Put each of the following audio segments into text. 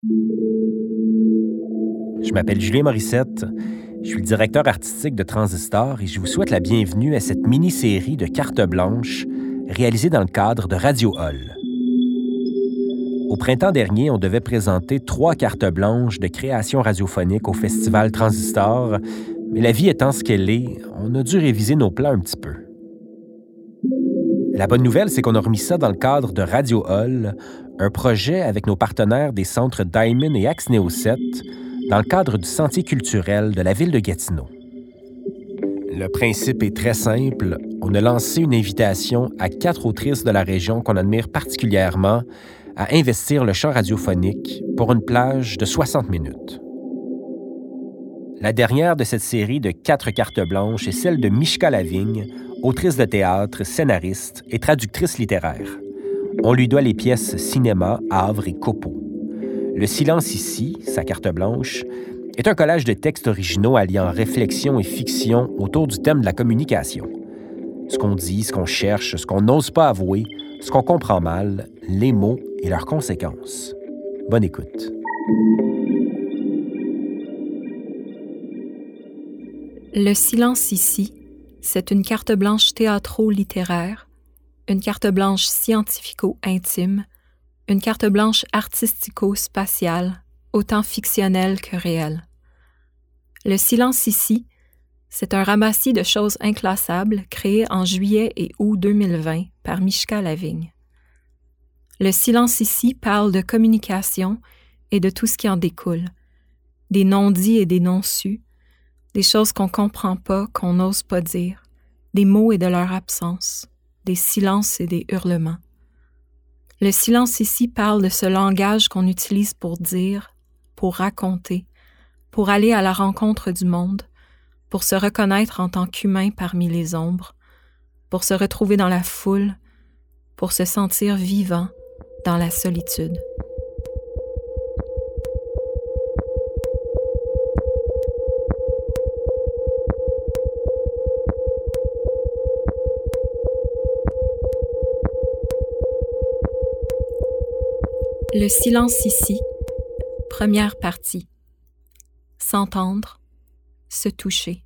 Je m'appelle Julien Morissette. Je suis le directeur artistique de Transistor et je vous souhaite la bienvenue à cette mini-série de cartes blanches réalisée dans le cadre de Radio Hall. Au printemps dernier, on devait présenter trois cartes blanches de création radiophonique au festival Transistor, mais la vie étant ce qu'elle est, on a dû réviser nos plans un petit peu. La bonne nouvelle, c'est qu'on a remis ça dans le cadre de Radio Hall, un projet avec nos partenaires des centres Diamond et Axneo 7 dans le cadre du Sentier culturel de la ville de Gatineau. Le principe est très simple. On a lancé une invitation à quatre autrices de la région qu'on admire particulièrement à investir le chant radiophonique pour une plage de 60 minutes. La dernière de cette série de quatre cartes blanches est celle de Mishka Lavigne, autrice de théâtre, scénariste et traductrice littéraire. On lui doit les pièces Cinéma, Havre et Copeau. Le silence ici, sa carte blanche, est un collage de textes originaux alliant réflexion et fiction autour du thème de la communication. Ce qu'on dit, ce qu'on cherche, ce qu'on n'ose pas avouer, ce qu'on comprend mal, les mots et leurs conséquences. Bonne écoute. Le silence ici, c'est une carte blanche théâtro-littéraire une carte blanche scientifico-intime, une carte blanche artistico-spatiale, autant fictionnelle que réelle. Le silence ici, c'est un ramassis de choses inclassables créé en juillet et août 2020 par Mishka Lavigne. Le silence ici parle de communication et de tout ce qui en découle, des non-dits et des non-sus, des choses qu'on comprend pas, qu'on n'ose pas dire, des mots et de leur absence des silences et des hurlements. Le silence ici parle de ce langage qu'on utilise pour dire, pour raconter, pour aller à la rencontre du monde, pour se reconnaître en tant qu'humain parmi les ombres, pour se retrouver dans la foule, pour se sentir vivant dans la solitude. Le silence ici, première partie. S'entendre, se toucher.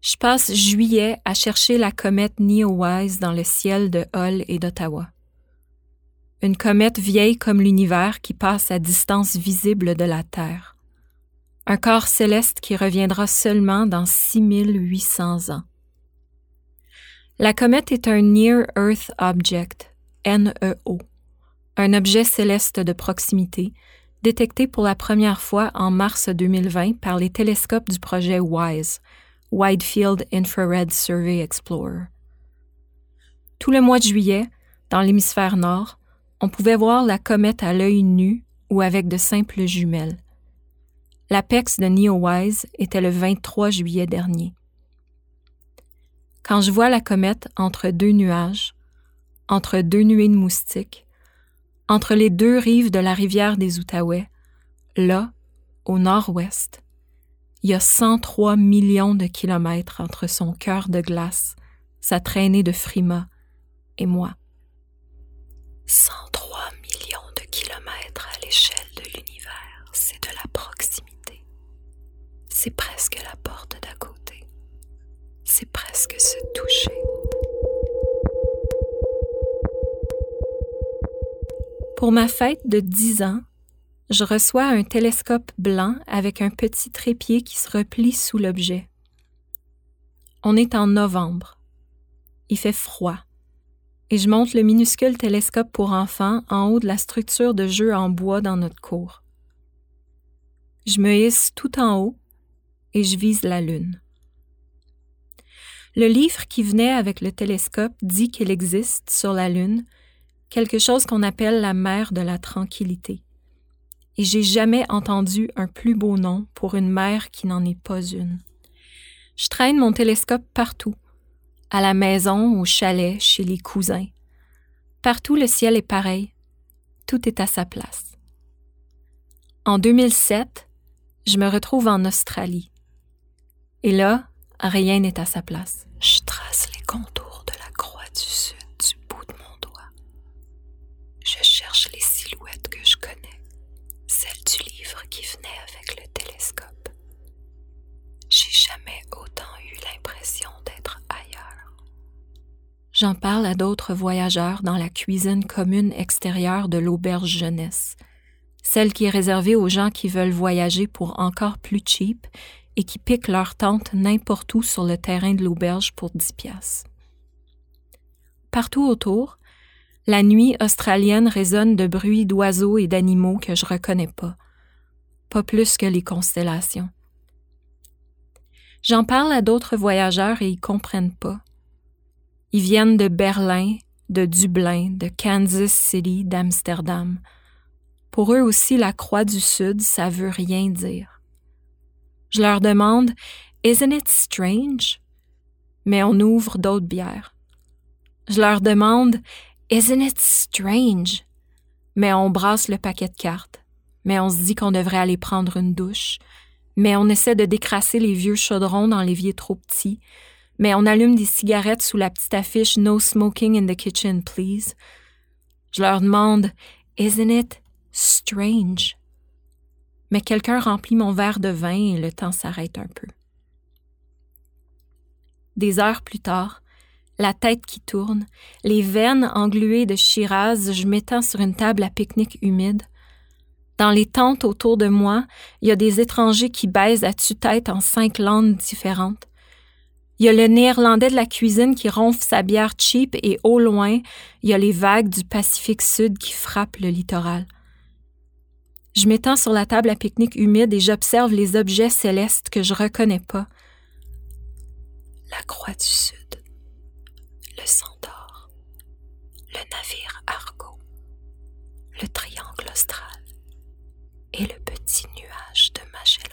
Je passe juillet à chercher la comète Neowise dans le ciel de Hull et d'Ottawa. Une comète vieille comme l'univers qui passe à distance visible de la Terre. Un corps céleste qui reviendra seulement dans 6800 ans. La comète est un Near Earth Object, NEO, un objet céleste de proximité, détecté pour la première fois en mars 2020 par les télescopes du projet WISE, Wide Field Infrared Survey Explorer. Tout le mois de juillet, dans l'hémisphère nord, on pouvait voir la comète à l'œil nu ou avec de simples jumelles. L'apex de NeoWise était le 23 juillet dernier. Quand je vois la comète entre deux nuages, entre deux nuées de moustiques, entre les deux rives de la rivière des Outaouais, là, au nord-ouest, il y a 103 millions de kilomètres entre son cœur de glace, sa traînée de frima et moi. 103 millions de kilomètres à l'échelle de l'univers, c'est de la proximité. C'est presque la porte d'à côté. C'est presque se toucher. Pour ma fête de 10 ans, je reçois un télescope blanc avec un petit trépied qui se replie sous l'objet. On est en novembre. Il fait froid. Et je monte le minuscule télescope pour enfants en haut de la structure de jeu en bois dans notre cour. Je me hisse tout en haut et je vise la Lune. Le livre qui venait avec le télescope dit qu'il existe sur la Lune quelque chose qu'on appelle la mer de la tranquillité. Et j'ai jamais entendu un plus beau nom pour une mer qui n'en est pas une. Je traîne mon télescope partout, à la maison, au chalet, chez les cousins. Partout le ciel est pareil, tout est à sa place. En 2007, je me retrouve en Australie. Et là, rien n'est à sa place. Je trace les contours de la croix du Sud je cherche les J'en parle à d'autres voyageurs dans la cuisine commune extérieure de l'auberge jeunesse, celle qui est réservée aux gens qui veulent voyager pour encore plus cheap et qui piquent leur tente n'importe où sur le terrain de l'auberge pour 10 piastres. Partout autour, la nuit australienne résonne de bruits d'oiseaux et d'animaux que je reconnais pas, pas plus que les constellations. J'en parle à d'autres voyageurs et ils comprennent pas. Ils viennent de Berlin, de Dublin, de Kansas City, d'Amsterdam. Pour eux aussi, la Croix du Sud, ça veut rien dire. Je leur demande Isn't it strange? Mais on ouvre d'autres bières. Je leur demande Isn't it strange? Mais on brasse le paquet de cartes. Mais on se dit qu'on devrait aller prendre une douche. Mais on essaie de décrasser les vieux chaudrons dans l'évier trop petit mais on allume des cigarettes sous la petite affiche No smoking in the kitchen, please. Je leur demande Isn't it strange? Mais quelqu'un remplit mon verre de vin et le temps s'arrête un peu. Des heures plus tard, la tête qui tourne, les veines engluées de Shiraz, je m'étends sur une table à pique-nique humide. Dans les tentes autour de moi, il y a des étrangers qui baisent à tue-tête en cinq langues différentes. Il y a le néerlandais de la cuisine qui ronfle sa bière cheap et au loin, il y a les vagues du Pacifique Sud qui frappent le littoral. Je m'étends sur la table à pique-nique humide et j'observe les objets célestes que je reconnais pas. La croix du Sud, le centaure, le navire Argo, le triangle austral et le petit nuage de Magellan.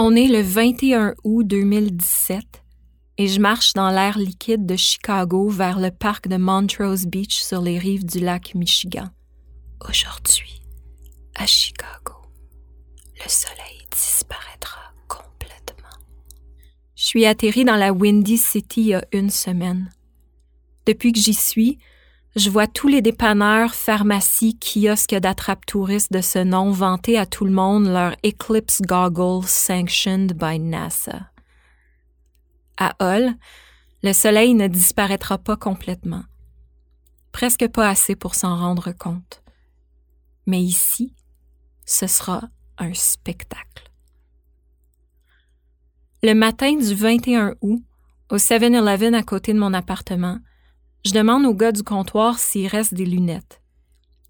On est le 21 août 2017 et je marche dans l'air liquide de Chicago vers le parc de Montrose Beach sur les rives du lac Michigan. Aujourd'hui, à Chicago, le soleil disparaîtra complètement. Je suis atterri dans la Windy City il y a une semaine. Depuis que j'y suis, je vois tous les dépanneurs, pharmacies, kiosques d'attrape-touristes de ce nom vanter à tout le monde leur Eclipse Goggles sanctioned by NASA. À Hull, le soleil ne disparaîtra pas complètement. Presque pas assez pour s'en rendre compte. Mais ici, ce sera un spectacle. Le matin du 21 août, au 7-Eleven à côté de mon appartement, je demande au gars du comptoir s'il reste des lunettes.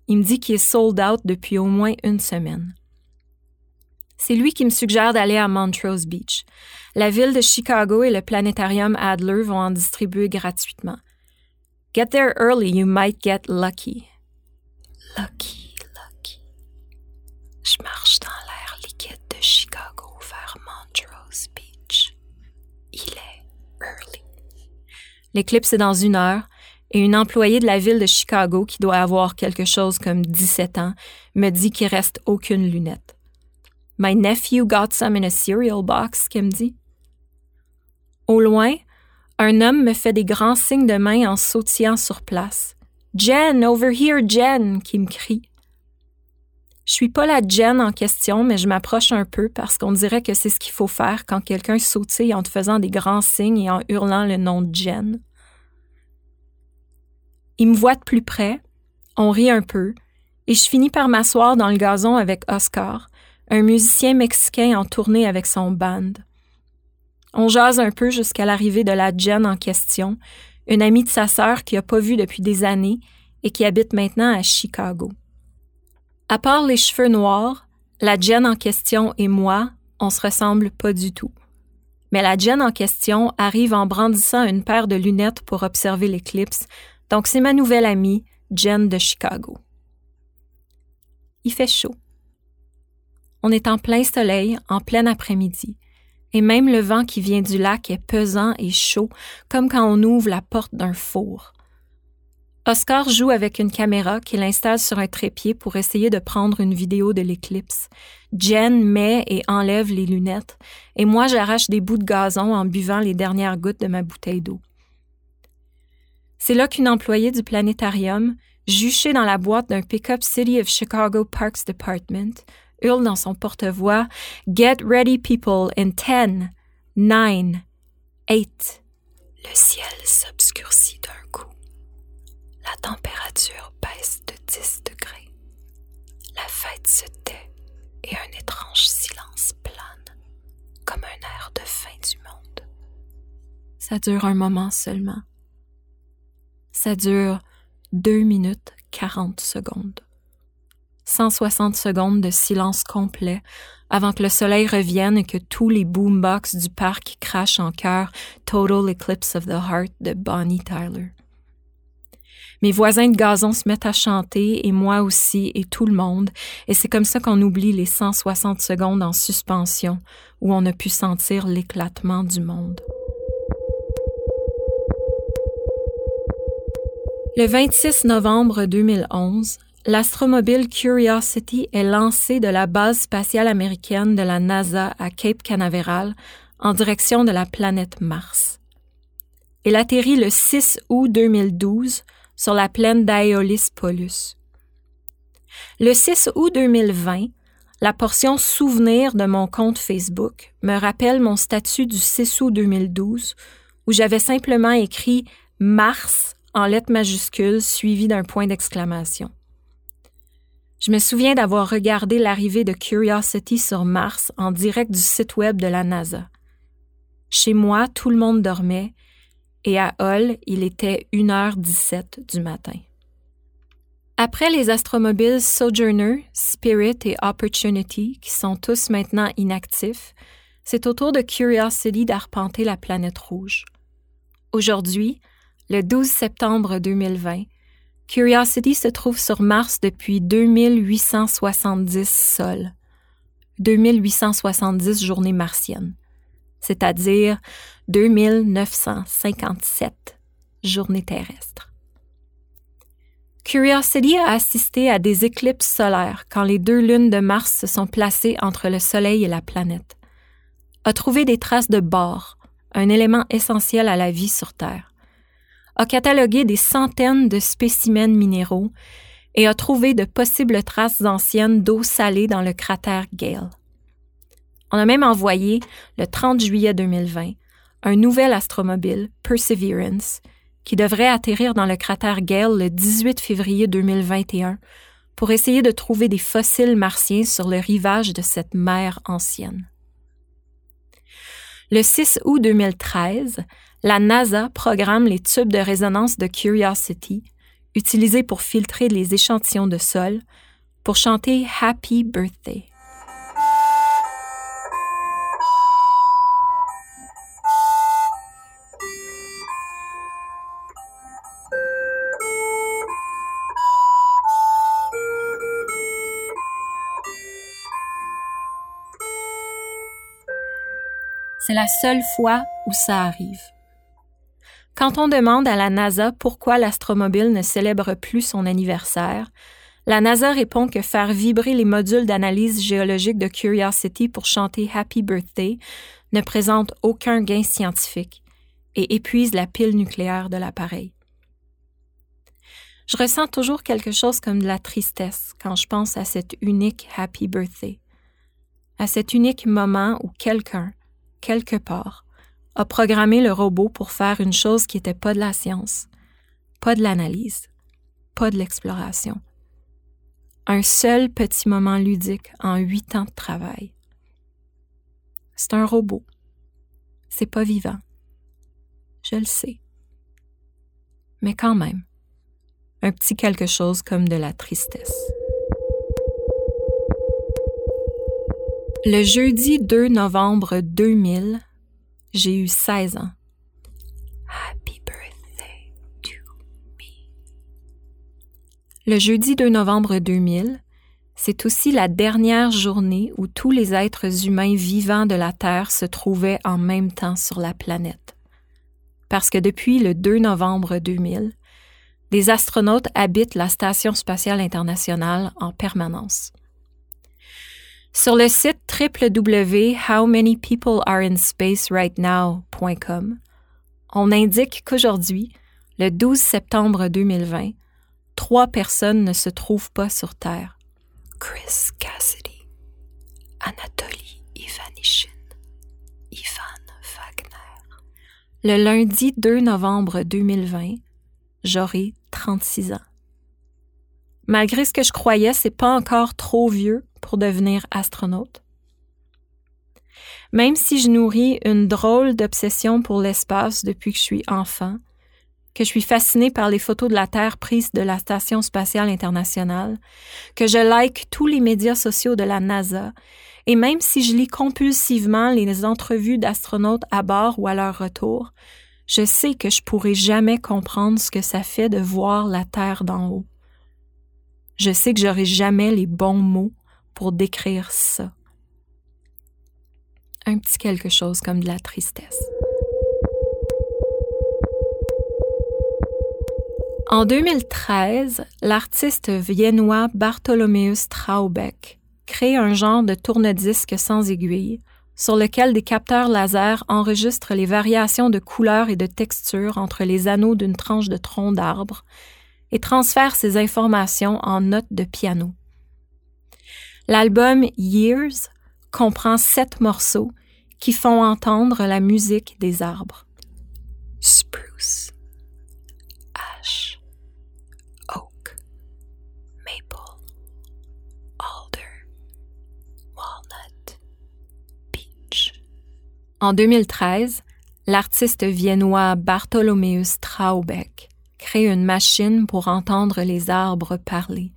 Il me dit qu'il est sold out depuis au moins une semaine. C'est lui qui me suggère d'aller à Montrose Beach. La ville de Chicago et le planétarium Adler vont en distribuer gratuitement. Get there early, you might get lucky. Lucky, lucky. Je marche dans l'air liquide de Chicago vers Montrose Beach. Il est early. L'éclipse est dans une heure et une employée de la ville de Chicago qui doit avoir quelque chose comme 17 ans me dit qu'il reste aucune lunette. My nephew got some in a cereal box, qu'elle me dit. Au loin, un homme me fait des grands signes de main en sautillant sur place. Jen, over here, Jen, qui me crie. Je suis pas la Jen en question, mais je m'approche un peu parce qu'on dirait que c'est ce qu'il faut faire quand quelqu'un sautille en te faisant des grands signes et en hurlant le nom de Jen. Il me voit de plus près, on rit un peu, et je finis par m'asseoir dans le gazon avec Oscar, un musicien mexicain en tournée avec son band. On jase un peu jusqu'à l'arrivée de la Jen en question, une amie de sa sœur qui n'a pas vu depuis des années et qui habite maintenant à Chicago. À part les cheveux noirs, la Jen en question et moi, on se ressemble pas du tout. Mais la Jen en question arrive en brandissant une paire de lunettes pour observer l'éclipse, donc, c'est ma nouvelle amie, Jen de Chicago. Il fait chaud. On est en plein soleil, en plein après-midi, et même le vent qui vient du lac est pesant et chaud, comme quand on ouvre la porte d'un four. Oscar joue avec une caméra qu'il installe sur un trépied pour essayer de prendre une vidéo de l'éclipse. Jen met et enlève les lunettes, et moi j'arrache des bouts de gazon en buvant les dernières gouttes de ma bouteille d'eau. C'est là qu'une employée du planétarium, juchée dans la boîte d'un Pickup City of Chicago Parks Department, hurle dans son porte-voix Get ready, people, in 10, 9, 8. Le ciel s'obscurcit d'un coup. La température baisse de 10 degrés. La fête se tait et un étrange silence plane, comme un air de fin du monde. Ça dure un moment seulement. Ça dure 2 minutes 40 secondes. 160 secondes de silence complet avant que le soleil revienne et que tous les boombox du parc crachent en chœur Total Eclipse of the Heart de Bonnie Tyler. Mes voisins de gazon se mettent à chanter et moi aussi et tout le monde, et c'est comme ça qu'on oublie les 160 secondes en suspension où on a pu sentir l'éclatement du monde. Le 26 novembre 2011, l'astromobile Curiosity est lancé de la base spatiale américaine de la NASA à Cape Canaveral en direction de la planète Mars. Elle atterrit le 6 août 2012 sur la plaine d'Aeolis Polus. Le 6 août 2020, la portion souvenir de mon compte Facebook me rappelle mon statut du 6 août 2012 où j'avais simplement écrit Mars en lettres majuscules suivies d'un point d'exclamation. Je me souviens d'avoir regardé l'arrivée de Curiosity sur Mars en direct du site web de la NASA. Chez moi, tout le monde dormait et à Hull, il était 1h17 du matin. Après les astromobiles Sojourner, Spirit et Opportunity, qui sont tous maintenant inactifs, c'est au tour de Curiosity d'arpenter la planète rouge. Aujourd'hui, le 12 septembre 2020, Curiosity se trouve sur Mars depuis 2870 sols, 2870 journées martiennes, c'est-à-dire 2957 journées terrestres. Curiosity a assisté à des éclipses solaires quand les deux lunes de Mars se sont placées entre le Soleil et la planète, a trouvé des traces de bore, un élément essentiel à la vie sur Terre a catalogué des centaines de spécimens minéraux et a trouvé de possibles traces anciennes d'eau salée dans le cratère Gale. On a même envoyé, le 30 juillet 2020, un nouvel astromobile, Perseverance, qui devrait atterrir dans le cratère Gale le 18 février 2021 pour essayer de trouver des fossiles martiens sur le rivage de cette mer ancienne. Le 6 août 2013, la NASA programme les tubes de résonance de Curiosity, utilisés pour filtrer les échantillons de sol, pour chanter Happy Birthday. C'est la seule fois où ça arrive. Quand on demande à la NASA pourquoi l'astromobile ne célèbre plus son anniversaire, la NASA répond que faire vibrer les modules d'analyse géologique de Curiosity pour chanter Happy Birthday ne présente aucun gain scientifique et épuise la pile nucléaire de l'appareil. Je ressens toujours quelque chose comme de la tristesse quand je pense à cet unique Happy Birthday, à cet unique moment où quelqu'un, quelque part, a programmé le robot pour faire une chose qui n'était pas de la science, pas de l'analyse, pas de l'exploration. Un seul petit moment ludique en huit ans de travail. C'est un robot. C'est pas vivant. Je le sais. Mais quand même, un petit quelque chose comme de la tristesse. Le jeudi 2 novembre 2000, j'ai eu 16 ans. Happy birthday to. Le jeudi 2 novembre 2000, c'est aussi la dernière journée où tous les êtres humains vivants de la Terre se trouvaient en même temps sur la planète. Parce que depuis le 2 novembre 2000, des astronautes habitent la Station spatiale internationale en permanence. Sur le site www.howmanypeopleareinspacerightnow.com, on indique qu'aujourd'hui, le 12 septembre 2020, trois personnes ne se trouvent pas sur Terre. Chris Cassidy, Anatoly Ivanishin, Ivan Wagner. Le lundi 2 novembre 2020, j'aurai 36 ans. Malgré ce que je croyais, c'est pas encore trop vieux pour devenir astronaute. Même si je nourris une drôle d'obsession pour l'espace depuis que je suis enfant, que je suis fascinée par les photos de la Terre prises de la Station spatiale internationale, que je like tous les médias sociaux de la NASA, et même si je lis compulsivement les entrevues d'astronautes à bord ou à leur retour, je sais que je pourrai jamais comprendre ce que ça fait de voir la Terre d'en haut. Je sais que j'aurai jamais les bons mots pour décrire ça. Un petit quelque chose comme de la tristesse. En 2013, l'artiste viennois Bartholomeus Traubeck crée un genre de tourne-disque sans aiguille sur lequel des capteurs laser enregistrent les variations de couleurs et de texture entre les anneaux d'une tranche de tronc d'arbre et transfère ces informations en notes de piano. L'album Years comprend sept morceaux qui font entendre la musique des arbres. Spruce, ash, oak, maple, alder, walnut, beech. En 2013, l'artiste viennois Bartholomeus Traubeck crée une machine pour entendre les arbres parler.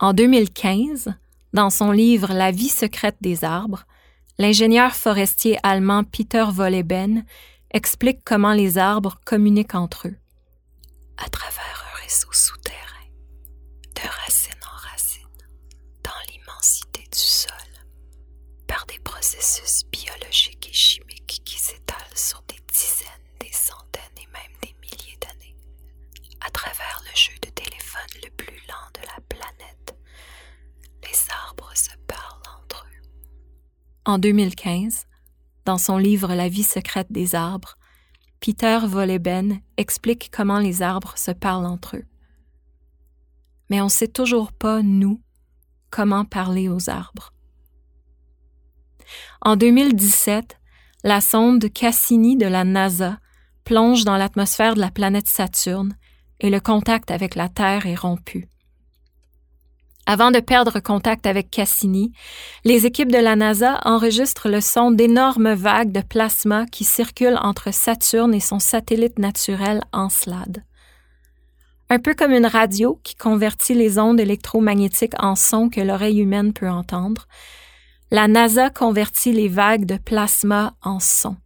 En 2015, dans son livre La vie secrète des arbres, l'ingénieur forestier allemand Peter Wolleben explique comment les arbres communiquent entre eux. À travers un réseau souterrain, de racine en racine, dans l'immensité du sol, par des processus biologiques et chimiques qui s'étalent sur des dizaines, des centaines et même des milliers d'années, à travers le jeu de téléphone le plus lent de la planète, les arbres se parlent entre eux. En 2015, dans son livre La vie secrète des arbres, Peter Wolleben explique comment les arbres se parlent entre eux. Mais on ne sait toujours pas, nous, comment parler aux arbres. En 2017, la sonde Cassini de la NASA plonge dans l'atmosphère de la planète Saturne et le contact avec la Terre est rompu. Avant de perdre contact avec Cassini, les équipes de la NASA enregistrent le son d'énormes vagues de plasma qui circulent entre Saturne et son satellite naturel Encelade. Un peu comme une radio qui convertit les ondes électromagnétiques en sons que l'oreille humaine peut entendre, la NASA convertit les vagues de plasma en sons.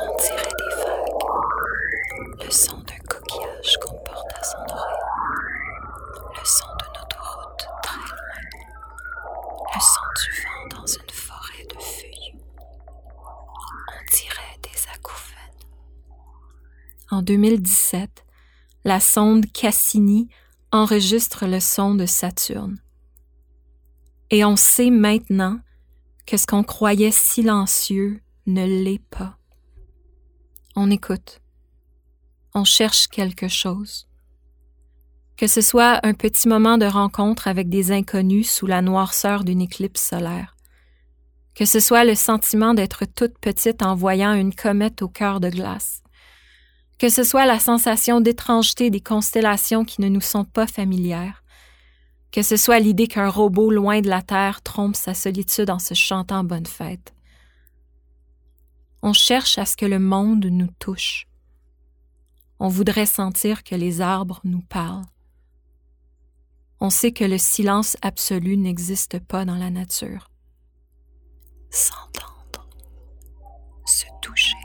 On dirait des vagues, le son d'un coquillage qu'on porte à son oreille, le son d'une autoroute très loin, le son du vent dans une forêt de feuillus. On dirait des acouphènes. En 2017, la sonde Cassini enregistre le son de Saturne. Et on sait maintenant que ce qu'on croyait silencieux ne l'est pas. On écoute. On cherche quelque chose. Que ce soit un petit moment de rencontre avec des inconnus sous la noirceur d'une éclipse solaire. Que ce soit le sentiment d'être toute petite en voyant une comète au cœur de glace que ce soit la sensation d'étrangeté des constellations qui ne nous sont pas familières, que ce soit l'idée qu'un robot loin de la Terre trompe sa solitude en se chantant bonne fête. On cherche à ce que le monde nous touche. On voudrait sentir que les arbres nous parlent. On sait que le silence absolu n'existe pas dans la nature. S'entendre, se toucher.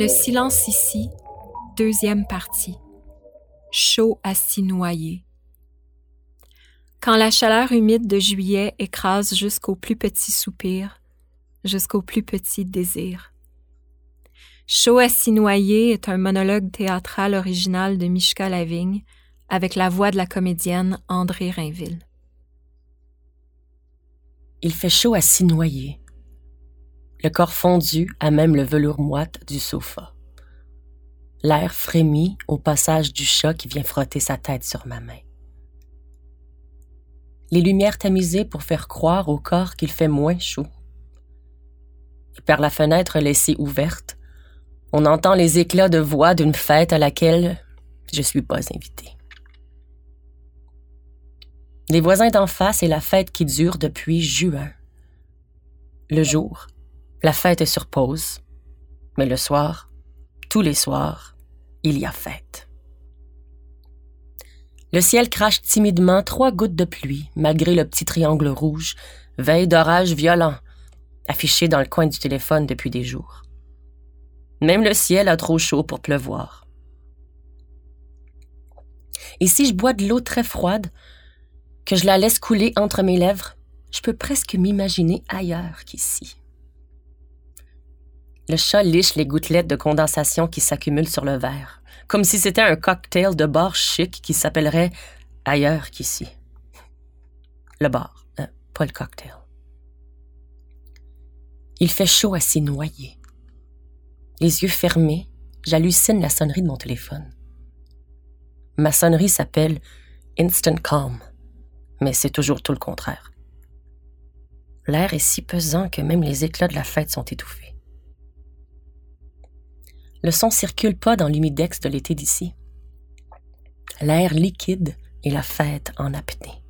Le silence ici, deuxième partie. Chaud à s'y noyer. Quand la chaleur humide de juillet écrase jusqu'au plus petit soupir, jusqu'au plus petit désir. Chaud à s'y noyer est un monologue théâtral original de Mishka Lavigne avec la voix de la comédienne André Rainville. Il fait chaud à s'y noyer. Le corps fondu à même le velours moite du sofa. L'air frémit au passage du chat qui vient frotter sa tête sur ma main. Les lumières tamisées pour faire croire au corps qu'il fait moins chaud. Et par la fenêtre laissée ouverte, on entend les éclats de voix d'une fête à laquelle je suis pas invité. Les voisins d'en face et la fête qui dure depuis juin. Le jour, la fête est sur pause, mais le soir, tous les soirs, il y a fête. Le ciel crache timidement trois gouttes de pluie, malgré le petit triangle rouge, veille d'orage violent, affiché dans le coin du téléphone depuis des jours. Même le ciel a trop chaud pour pleuvoir. Et si je bois de l'eau très froide, que je la laisse couler entre mes lèvres, je peux presque m'imaginer ailleurs qu'ici. Le chat liche les gouttelettes de condensation qui s'accumulent sur le verre, comme si c'était un cocktail de bar chic qui s'appellerait ailleurs qu'ici. Le bar, euh, pas le cocktail. Il fait chaud à s'y noyer. Les yeux fermés, j'hallucine la sonnerie de mon téléphone. Ma sonnerie s'appelle Instant Calm, mais c'est toujours tout le contraire. L'air est si pesant que même les éclats de la fête sont étouffés. Le son circule pas dans l'humidex de l'été d'ici. L'air liquide et la fête en apnée.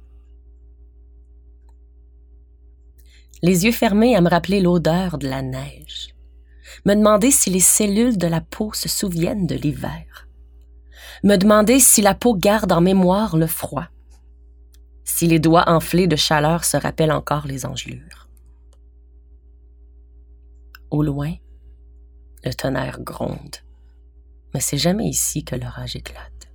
Les yeux fermés à me rappeler l'odeur de la neige. Me demander si les cellules de la peau se souviennent de l'hiver. Me demander si la peau garde en mémoire le froid. Si les doigts enflés de chaleur se rappellent encore les engelures. Au loin, le tonnerre gronde. Mais c'est jamais ici que l'orage éclate.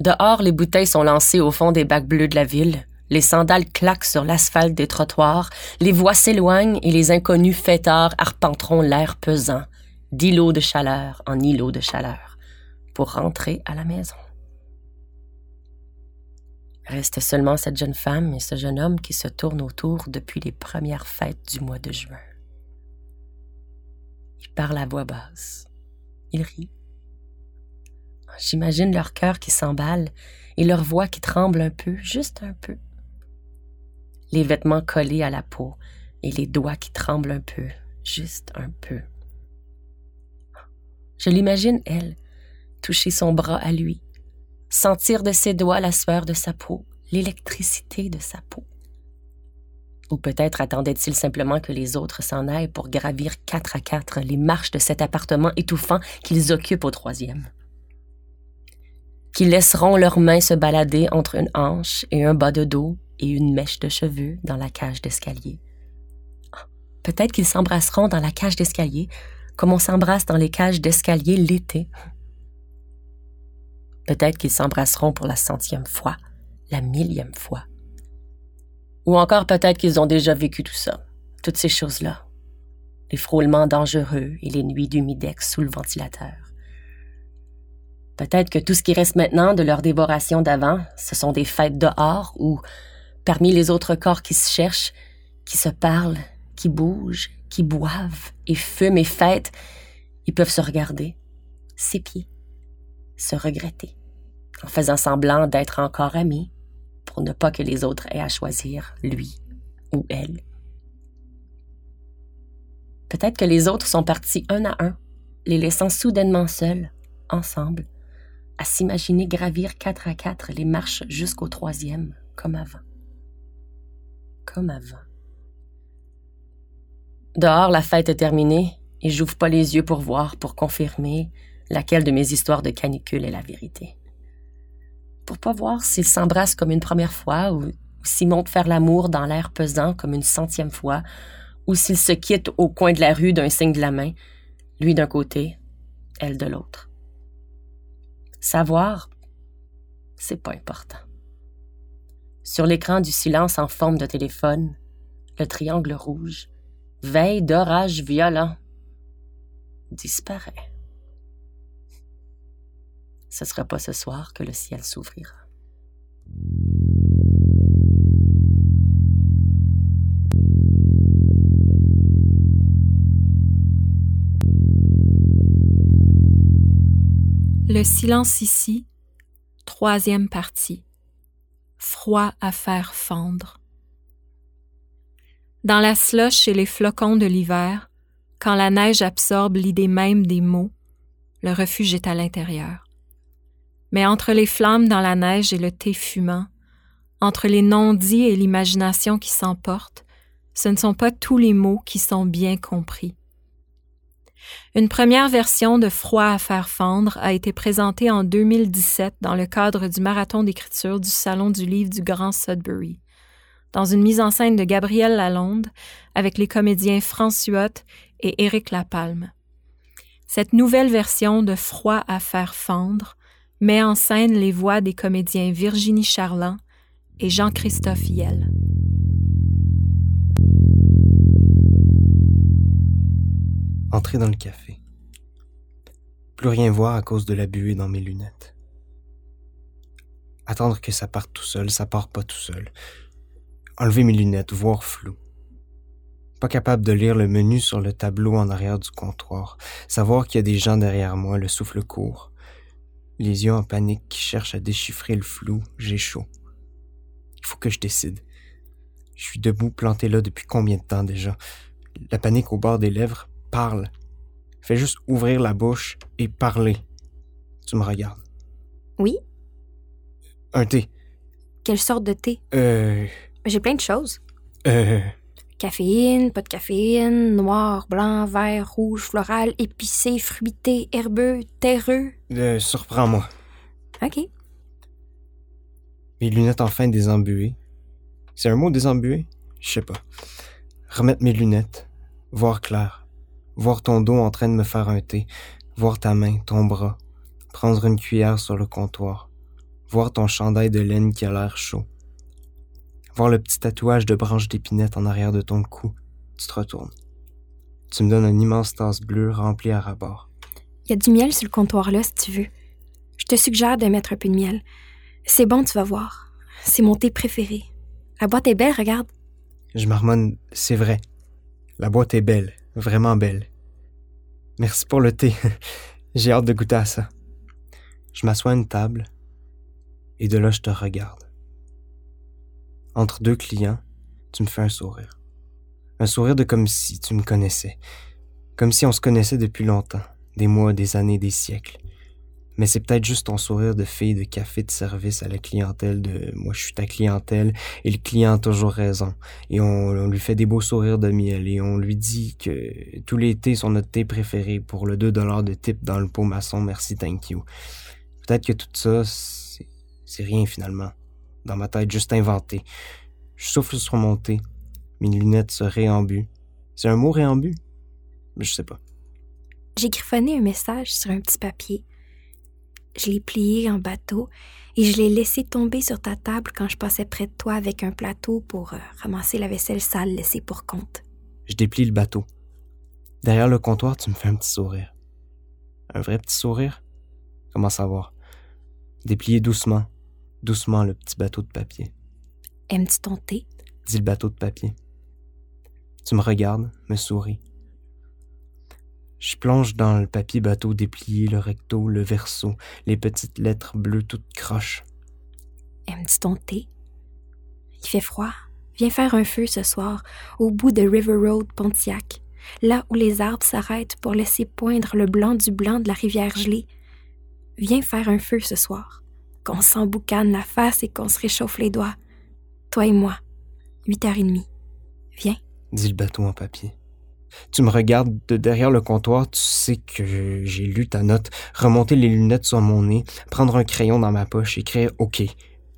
Dehors, les bouteilles sont lancées au fond des bacs bleus de la ville. Les sandales claquent sur l'asphalte des trottoirs. Les voix s'éloignent et les inconnus fêtards arpenteront l'air pesant, d'îlot de chaleur en îlot de chaleur, pour rentrer à la maison. Reste seulement cette jeune femme et ce jeune homme qui se tournent autour depuis les premières fêtes du mois de juin. Ils parlent à voix basse. Ils rient. J'imagine leur cœur qui s'emballe et leur voix qui tremble un peu, juste un peu. Les vêtements collés à la peau et les doigts qui tremblent un peu, juste un peu. Je l'imagine, elle, toucher son bras à lui, sentir de ses doigts la sueur de sa peau, l'électricité de sa peau. Ou peut-être attendait-il simplement que les autres s'en aillent pour gravir quatre à quatre les marches de cet appartement étouffant qu'ils occupent au troisième. Qu'ils laisseront leurs mains se balader entre une hanche et un bas de dos et une mèche de cheveux dans la cage d'escalier. Peut-être qu'ils s'embrasseront dans la cage d'escalier comme on s'embrasse dans les cages d'escalier l'été. Peut-être qu'ils s'embrasseront pour la centième fois, la millième fois. Ou encore peut-être qu'ils ont déjà vécu tout ça, toutes ces choses-là. Les frôlements dangereux et les nuits d'humidex sous le ventilateur. Peut-être que tout ce qui reste maintenant de leur dévoration d'avant, ce sont des fêtes dehors où, parmi les autres corps qui se cherchent, qui se parlent, qui bougent, qui boivent et fument et fêtent, ils peuvent se regarder, s'épier, se regretter, en faisant semblant d'être encore amis, pour ne pas que les autres aient à choisir lui ou elle. Peut-être que les autres sont partis un à un, les laissant soudainement seuls, ensemble, à s'imaginer gravir quatre à quatre les marches jusqu'au troisième, comme avant. Comme avant. Dehors, la fête est terminée et j'ouvre pas les yeux pour voir, pour confirmer laquelle de mes histoires de canicule est la vérité pour pas voir s'ils s'embrassent comme une première fois ou s'ils montent faire l'amour dans l'air pesant comme une centième fois, ou s'ils se quittent au coin de la rue d'un signe de la main, lui d'un côté, elle de l'autre. Savoir, c'est pas important. Sur l'écran du silence en forme de téléphone, le triangle rouge, veille d'orage violent, disparaît ce ne sera pas ce soir que le ciel s'ouvrira. Le silence ici, troisième partie. Froid à faire fendre. Dans la slush et les flocons de l'hiver, quand la neige absorbe l'idée même des mots, le refuge est à l'intérieur. Mais entre les flammes dans la neige et le thé fumant, entre les non-dits et l'imagination qui s'emporte, ce ne sont pas tous les mots qui sont bien compris. Une première version de Froid à faire fendre a été présentée en 2017 dans le cadre du marathon d'écriture du Salon du livre du Grand Sudbury, dans une mise en scène de Gabriel Lalonde avec les comédiens François et Éric Lapalme. Cette nouvelle version de Froid à faire fendre met en scène les voix des comédiens Virginie Charland et Jean-Christophe Yel. Entrer dans le café. Plus rien voir à cause de la buée dans mes lunettes. Attendre que ça parte tout seul, ça part pas tout seul. Enlever mes lunettes, voir flou. Pas capable de lire le menu sur le tableau en arrière du comptoir. Savoir qu'il y a des gens derrière moi, le souffle court. Les yeux en panique qui cherchent à déchiffrer le flou, j'ai chaud. Il faut que je décide. Je suis debout, planté là depuis combien de temps déjà? La panique au bord des lèvres, parle. Fais juste ouvrir la bouche et parler. Tu me regardes. Oui? Un thé. Quelle sorte de thé? Euh. J'ai plein de choses. Euh. Caféine, pas de caféine, noir, blanc, vert, rouge, floral, épicé, fruité, herbeux, terreux. Euh, surprends-moi. OK. Mes lunettes enfin désembuées. C'est un mot désembué? Je sais pas. Remettre mes lunettes. Voir clair. Voir ton dos en train de me faire un thé. Voir ta main, ton bras. Prendre une cuillère sur le comptoir. Voir ton chandail de laine qui a l'air chaud. Voir le petit tatouage de branches d'épinette en arrière de ton cou. Tu te retournes. Tu me donnes une immense tasse bleue remplie à rabord. Il y a du miel sur le comptoir là, si tu veux. Je te suggère de mettre un peu de miel. C'est bon, tu vas voir. C'est mon thé préféré. La boîte est belle, regarde. Je marmonne, c'est vrai. La boîte est belle, vraiment belle. Merci pour le thé. J'ai hâte de goûter à ça. Je m'assois à une table et de là je te regarde. Entre deux clients, tu me fais un sourire. Un sourire de comme si tu me connaissais. Comme si on se connaissait depuis longtemps, des mois, des années, des siècles. Mais c'est peut-être juste ton sourire de fille de café de service à la clientèle de moi je suis ta clientèle et le client a toujours raison. Et on, lui fait des beaux sourires de miel et on lui dit que tous les thés sont notre thé préféré pour le 2 dollars de tip dans le pot maçon, merci, thank you. Peut-être que tout ça, c'est rien finalement. Dans ma tête, juste inventé. Je souffle sur mon thé. Mes lunettes se réambuent. C'est un mot réambu? Je sais pas. J'ai griffonné un message sur un petit papier. Je l'ai plié en bateau et je l'ai laissé tomber sur ta table quand je passais près de toi avec un plateau pour euh, ramasser la vaisselle sale laissée pour compte. Je déplie le bateau. Derrière le comptoir, tu me fais un petit sourire. Un vrai petit sourire? Comment savoir? Déplier doucement, doucement le petit bateau de papier. Aimes-tu ton thé? Dit le bateau de papier. Tu me regardes, me souris. Je plonge dans le papier bateau déplié, le recto, le verso, les petites lettres bleues toutes croches. Aimes-tu ton thé? Il fait froid. Viens faire un feu ce soir, au bout de River Road, Pontiac, là où les arbres s'arrêtent pour laisser poindre le blanc du blanc de la rivière gelée. Viens faire un feu ce soir, qu'on s'emboucane la face et qu'on se réchauffe les doigts. Toi et moi, 8h30. Viens. dit le bateau en papier. Tu me regardes de derrière le comptoir, tu sais que j'ai lu ta note, remonter les lunettes sur mon nez, prendre un crayon dans ma poche, écrire OK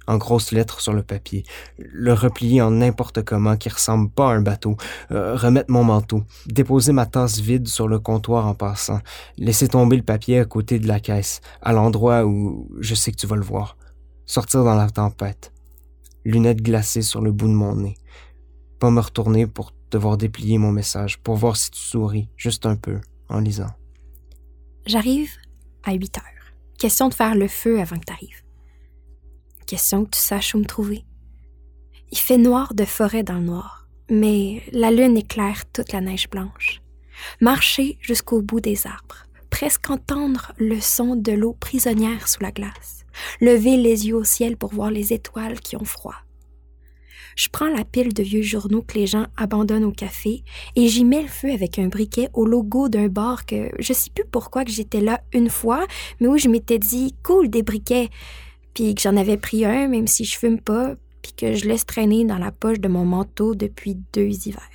en grosses lettres sur le papier, le replier en n'importe comment qui ressemble pas à un bateau, euh, remettre mon manteau, déposer ma tasse vide sur le comptoir en passant, laisser tomber le papier à côté de la caisse, à l'endroit où je sais que tu vas le voir, sortir dans la tempête, lunettes glacées sur le bout de mon nez, pas me retourner pour devoir déplier mon message, pour voir si tu souris, juste un peu, en lisant. J'arrive à 8 heures. Question de faire le feu avant que t'arrives. Question que tu saches où me trouver. Il fait noir de forêt dans le noir, mais la lune éclaire toute la neige blanche. Marcher jusqu'au bout des arbres, presque entendre le son de l'eau prisonnière sous la glace, lever les yeux au ciel pour voir les étoiles qui ont froid. Je prends la pile de vieux journaux que les gens abandonnent au café et j'y mets le feu avec un briquet au logo d'un bar que je sais plus pourquoi que j'étais là une fois, mais où je m'étais dit cool des briquets, puis que j'en avais pris un même si je fume pas, puis que je laisse traîner dans la poche de mon manteau depuis deux hivers.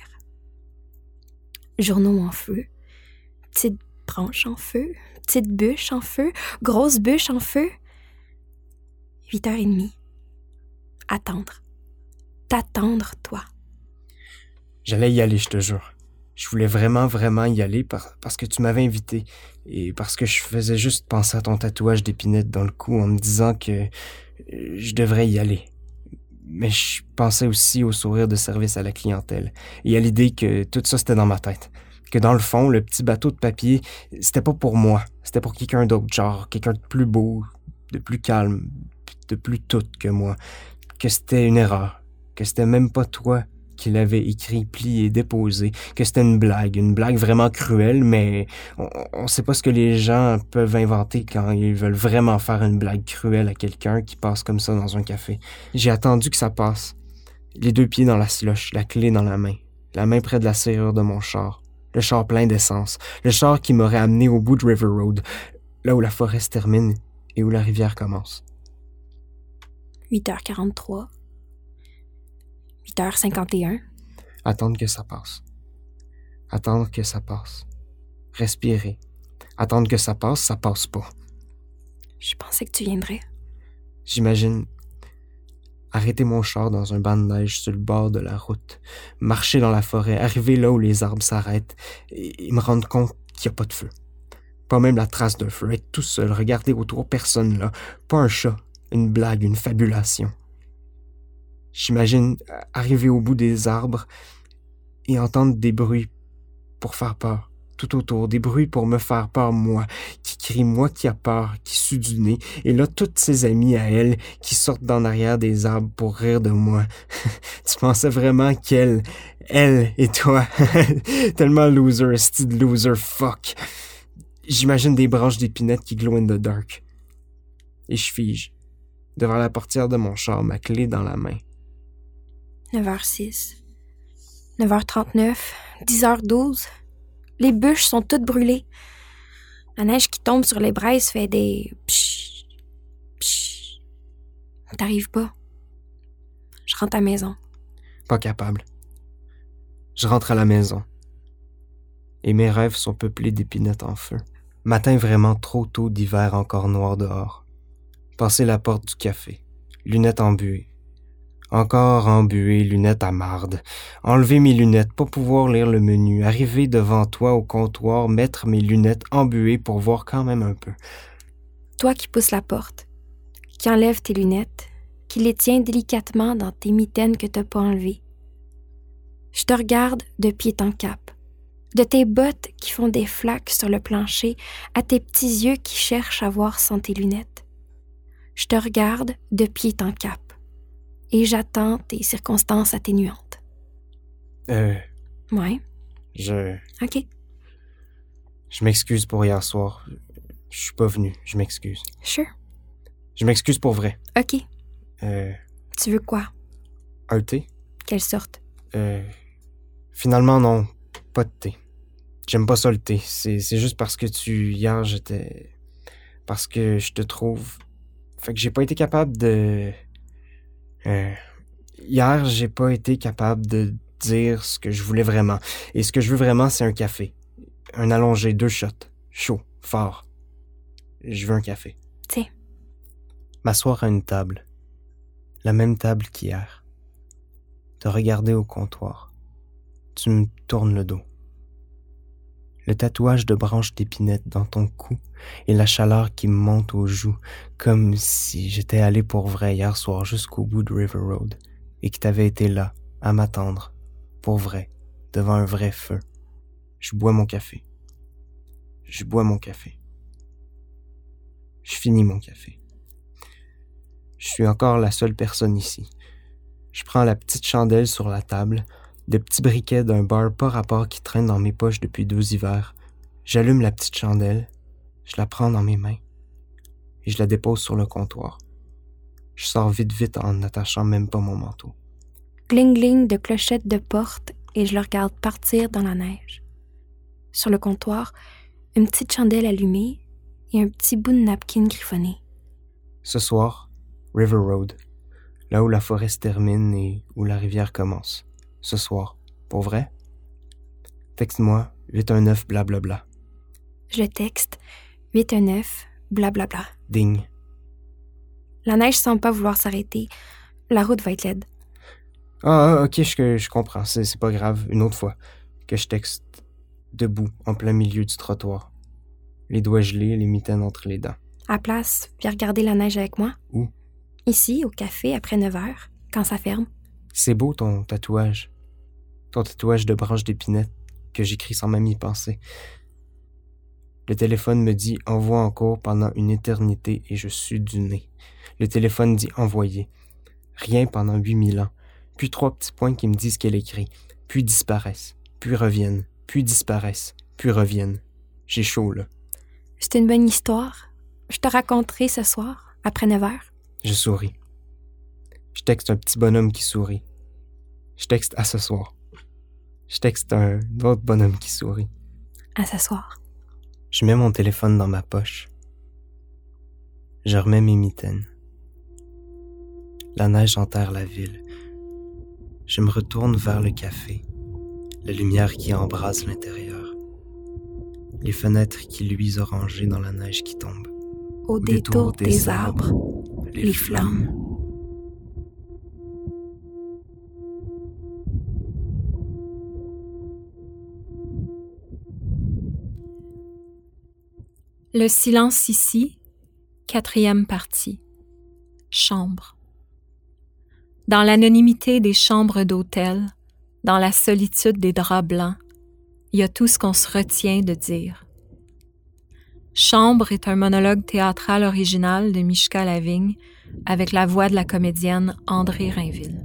Journaux en feu, petite branche en feu, petite bûche en feu, grosse bûche en feu. Huit heures et demie. Attendre t'attendre, toi. J'allais y aller, je te jure. Je voulais vraiment, vraiment y aller parce que tu m'avais invité et parce que je faisais juste penser à ton tatouage d'épinette dans le cou en me disant que euh, je devrais y aller. Mais je pensais aussi au sourire de service à la clientèle et à l'idée que tout ça c'était dans ma tête. Que dans le fond, le petit bateau de papier, c'était pas pour moi, c'était pour quelqu'un d'autre, genre quelqu'un de plus beau, de plus calme, de plus tout que moi. Que c'était une erreur, que c'était même pas toi qui l'avais écrit, plié, déposé, que c'était une blague, une blague vraiment cruelle, mais on, on sait pas ce que les gens peuvent inventer quand ils veulent vraiment faire une blague cruelle à quelqu'un qui passe comme ça dans un café. J'ai attendu que ça passe. Les deux pieds dans la slush, la clé dans la main, la main près de la serrure de mon char, le char plein d'essence, le char qui m'aurait amené au bout de River Road, là où la forêt se termine et où la rivière commence. 8h43. 8h51. Attendre que ça passe. Attendre que ça passe. Respirer. Attendre que ça passe, ça passe pas. Je pensais que tu viendrais. J'imagine arrêter mon char dans un banc de neige sur le bord de la route, marcher dans la forêt, arriver là où les arbres s'arrêtent et, me rendre compte qu'il n'y a pas de feu. Pas même la trace d'un feu, être tout seul, regarder autour, personne là, pas un chat, une blague, une fabulation. J'imagine arriver au bout des arbres et entendre des bruits pour faire peur tout autour, des bruits pour me faire peur moi, qui crie moi qui a peur, qui sue du nez, et là toutes ses amies à elle qui sortent d'en arrière des arbres pour rire de moi. tu pensais vraiment qu'elle, elle et toi, tellement loser, style loser, fuck. J'imagine des branches d'épinettes qui glow in the dark. Et je fige, devant la portière de mon char, ma clé dans la main. 9h06. 9h39. 10h12. Les bûches sont toutes brûlées. La neige qui tombe sur les braises fait des psh, psh. T'arrives pas. Je rentre à la maison. Pas capable. Je rentre à la maison. Et mes rêves sont peuplés d'épinettes en feu. Matin vraiment trop tôt d'hiver encore noir dehors. Passer la porte du café. Lunettes embuées. Encore embué, lunettes à marde. Enlever mes lunettes, pas pouvoir lire le menu. Arriver devant toi au comptoir, mettre mes lunettes embuées pour voir quand même un peu. Toi qui pousses la porte, qui enlèves tes lunettes, qui les tiens délicatement dans tes mitaines que t'as pas enlevées. Je te regarde de pied en cap, de tes bottes qui font des flaques sur le plancher à tes petits yeux qui cherchent à voir sans tes lunettes. Je te regarde de pied en cap et j'attends tes circonstances atténuantes. Euh. Ouais. Je. OK. Je m'excuse pour hier soir. Je suis pas venu. Je m'excuse. Sure. Je m'excuse pour vrai. OK. Euh. Tu veux quoi? Un thé? Quelle sorte? Euh. Finalement, non. Pas de thé. J'aime pas ça le thé. C'est, c'est juste parce que tu. Hier, j'étais. Parce que je te trouve. Fait que j'ai pas été capable de. Euh, hier, j'ai pas été capable de dire ce que je voulais vraiment. Et ce que je veux vraiment, c'est un café. Un allongé, deux shots. Chaud, fort. Je veux un café. Tiens. M'asseoir à une table. La même table qu'hier. Te regarder au comptoir. Tu me tournes le dos. Le tatouage de branches d'épinette dans ton cou et la chaleur qui monte aux joues, comme si j'étais allé pour vrai hier soir jusqu'au bout de River Road et que t'avais été là, à m'attendre, pour vrai, devant un vrai feu. Je bois mon café. Je bois mon café. Je finis mon café. Je suis encore la seule personne ici. Je prends la petite chandelle sur la table, de petits briquets d'un bar pas rapport qui traînent dans mes poches depuis deux hivers. J'allume la petite chandelle Je la prends dans mes mains et je la dépose sur le comptoir. Je sors vite vite en n'attachant même pas mon manteau. Gling-gling de clochettes de porte et je le regarde partir dans la neige. Sur le comptoir, une petite chandelle allumée et un petit bout de napkin griffonné. Ce soir, River Road, là où la forêt se termine et où la rivière commence. Ce soir, pour vrai? Texte-moi 819 blablabla. Je texte 819 blablabla. Ding. La neige semble pas vouloir s'arrêter. La route va être laide. Ah, ah, ok, je, je comprends. C'est pas grave. Une autre fois que je texte debout, en plein milieu du trottoir. Les doigts gelés, les mitaines entre les dents. À place, viens regarder la neige avec moi. Où? Ici, au café, après 9 heures, quand ça ferme. C'est beau ton tatouage. Ton tatouage de branche d'épinette que j'écris sans même y penser. Le téléphone me dit envoie encore pendant une éternité et je suis du nez. Le téléphone dit envoyer. Rien pendant 8000 ans. Puis trois petits points qui me disent qu'elle écrit. Puis disparaissent. Puis reviennent. Puis disparaissent. Puis reviennent. J'ai chaud là. C'est une bonne histoire. Je te raconterai ce soir, après 9 heures. Je souris. Je texte un petit bonhomme qui sourit. Je texte à ce soir. Je texte un autre bonhomme qui sourit. À ce soir. Je mets mon téléphone dans ma poche. Je remets mes mitaines. La neige enterre la ville. Je me retourne vers le café. La lumière qui embrase l'intérieur. Les fenêtres qui luisent orangées dans la neige qui tombe. Au détour des arbres, les flammes. Le silence ici, quatrième partie. Chambre. Dans l'anonymité des chambres d'hôtel, dans la solitude des draps blancs, il y a tout ce qu'on se retient de dire. Chambre est un monologue théâtral original de Mishka Lavigne avec la voix de la comédienne André Rainville.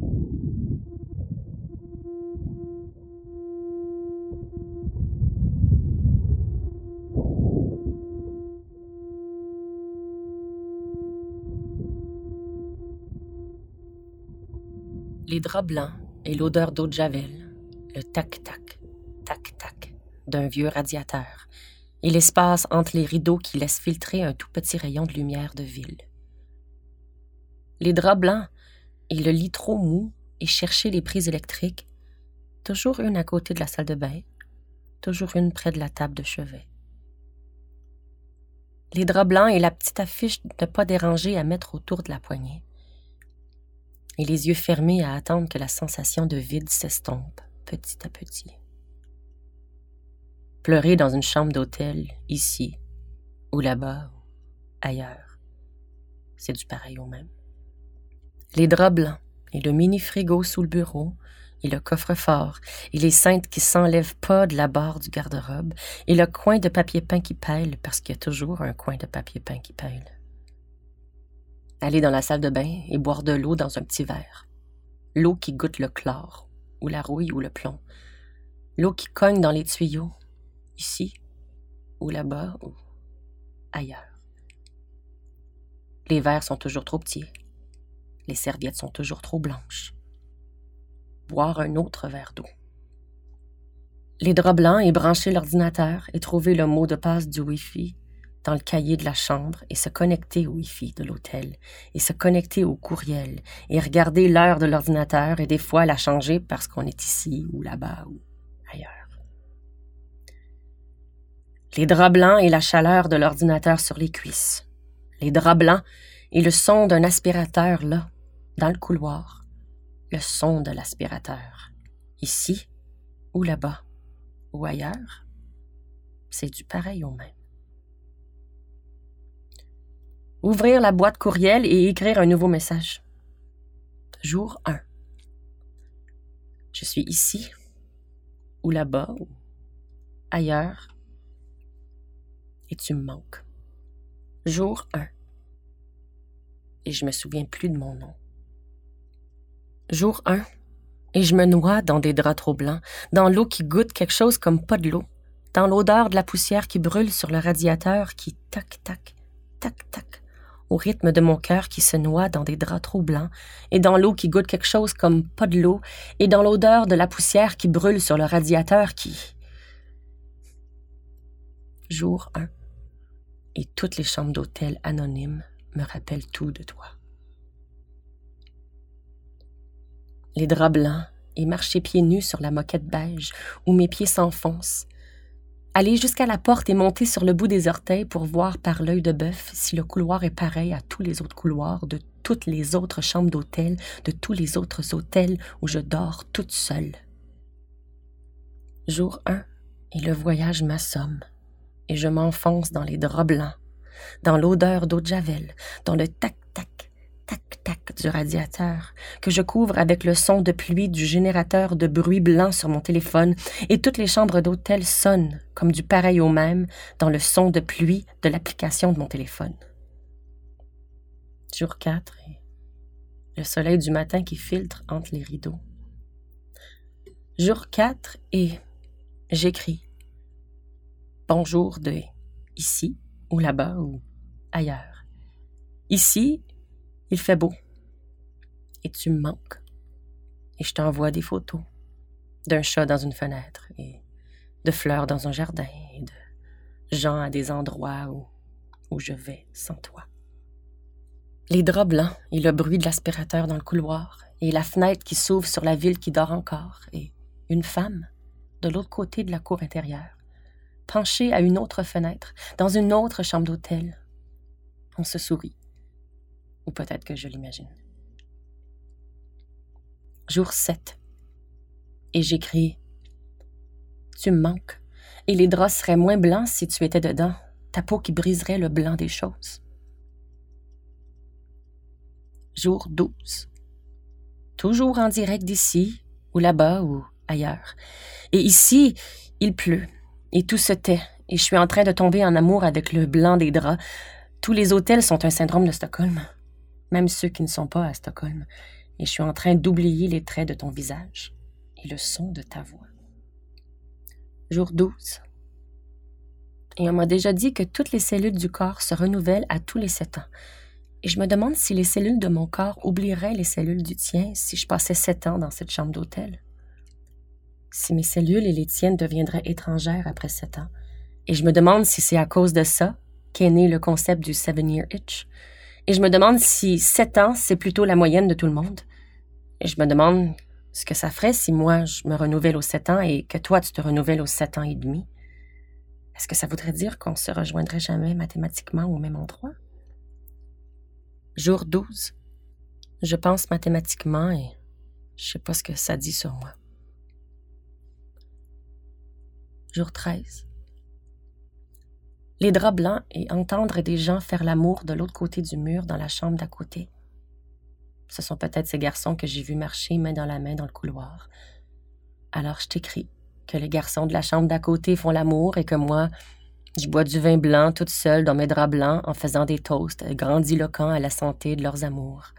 Les draps blancs et l'odeur d'eau de javel, le tac-tac, tac-tac d'un vieux radiateur et l'espace entre les rideaux qui laisse filtrer un tout petit rayon de lumière de ville. Les draps blancs et le lit trop mou et chercher les prises électriques, toujours une à côté de la salle de bain, toujours une près de la table de chevet. Les draps blancs et la petite affiche de ne pas déranger à mettre autour de la poignée. Et les yeux fermés à attendre que la sensation de vide s'estompe petit à petit. Pleurer dans une chambre d'hôtel, ici, ou là-bas, ou ailleurs, c'est du pareil au même. Les draps blancs, et le mini-frigo sous le bureau, et le coffre-fort, et les cintres qui s'enlèvent pas de la barre du garde-robe, et le coin de papier peint qui pèle, parce qu'il y a toujours un coin de papier peint qui pèle. Aller dans la salle de bain et boire de l'eau dans un petit verre. L'eau qui goûte le chlore, ou la rouille ou le plomb. L'eau qui cogne dans les tuyaux, ici, ou là-bas, ou ailleurs. Les verres sont toujours trop petits. Les serviettes sont toujours trop blanches. Boire un autre verre d'eau. Les draps blancs et brancher l'ordinateur et trouver le mot de passe du Wi-Fi dans le cahier de la chambre et se connecter au Wi-Fi de l'hôtel et se connecter au courriel et regarder l'heure de l'ordinateur et des fois la changer parce qu'on est ici ou là-bas ou ailleurs. Les draps blancs et la chaleur de l'ordinateur sur les cuisses. Les draps blancs et le son d'un aspirateur là, dans le couloir. Le son de l'aspirateur. Ici ou là-bas ou ailleurs. C'est du pareil au même. Ouvrir la boîte courriel et écrire un nouveau message. Jour 1. Je suis ici, ou là-bas, ou ailleurs, et tu me manques. Jour 1. Et je me souviens plus de mon nom. Jour 1. Et je me noie dans des draps trop blancs, dans l'eau qui goûte quelque chose comme pas de l'eau, dans l'odeur de la poussière qui brûle sur le radiateur qui tac tac tac tac au rythme de mon cœur qui se noie dans des draps trop blancs, et dans l'eau qui goûte quelque chose comme pas de l'eau, et dans l'odeur de la poussière qui brûle sur le radiateur qui. Jour 1. Et toutes les chambres d'hôtel anonymes me rappellent tout de toi. Les draps blancs et marcher pieds nus sur la moquette beige où mes pieds s'enfoncent, aller jusqu'à la porte et monter sur le bout des orteils pour voir par l'œil de bœuf si le couloir est pareil à tous les autres couloirs de toutes les autres chambres d'hôtel, de tous les autres hôtels où je dors toute seule. Jour 1, et le voyage m'assomme, et je m'enfonce dans les draps blancs, dans l'odeur d'eau de javel, dans le tac-tac tac-tac du radiateur, que je couvre avec le son de pluie du générateur de bruit blanc sur mon téléphone, et toutes les chambres d'hôtel sonnent comme du pareil au même dans le son de pluie de l'application de mon téléphone. Jour 4 et le soleil du matin qui filtre entre les rideaux. Jour 4 et j'écris. Bonjour de ici ou là-bas ou ailleurs. Ici, il fait beau. Et tu me manques. Et je t'envoie des photos d'un chat dans une fenêtre et de fleurs dans un jardin et de gens à des endroits où, où je vais sans toi. Les draps blancs et le bruit de l'aspirateur dans le couloir et la fenêtre qui s'ouvre sur la ville qui dort encore et une femme de l'autre côté de la cour intérieure, penchée à une autre fenêtre, dans une autre chambre d'hôtel. On se sourit. Ou peut-être que je l'imagine. Jour 7. Et j'écris Tu me manques, et les draps seraient moins blancs si tu étais dedans, ta peau qui briserait le blanc des choses. Jour 12. Toujours en direct d'ici, ou là-bas, ou ailleurs. Et ici, il pleut, et tout se tait, et je suis en train de tomber en amour avec le blanc des draps. Tous les hôtels sont un syndrome de Stockholm même ceux qui ne sont pas à Stockholm, et je suis en train d'oublier les traits de ton visage et le son de ta voix. Jour 12. Et on m'a déjà dit que toutes les cellules du corps se renouvellent à tous les sept ans. Et je me demande si les cellules de mon corps oublieraient les cellules du tien si je passais sept ans dans cette chambre d'hôtel. Si mes cellules et les tiennes deviendraient étrangères après sept ans. Et je me demande si c'est à cause de ça qu'est né le concept du seven-year itch, et je me demande si sept ans, c'est plutôt la moyenne de tout le monde. Et je me demande ce que ça ferait si moi, je me renouvelle aux sept ans et que toi, tu te renouvelles aux sept ans et demi. Est-ce que ça voudrait dire qu'on se rejoindrait jamais mathématiquement au même endroit? Jour 12. Je pense mathématiquement et je sais pas ce que ça dit sur moi. Jour 13 les draps blancs et entendre des gens faire l'amour de l'autre côté du mur dans la chambre d'à côté. Ce sont peut-être ces garçons que j'ai vus marcher main dans la main dans le couloir. Alors je t'écris que les garçons de la chambre d'à côté font l'amour et que moi, je bois du vin blanc toute seule dans mes draps blancs en faisant des toasts grandiloquents à la santé de leurs amours.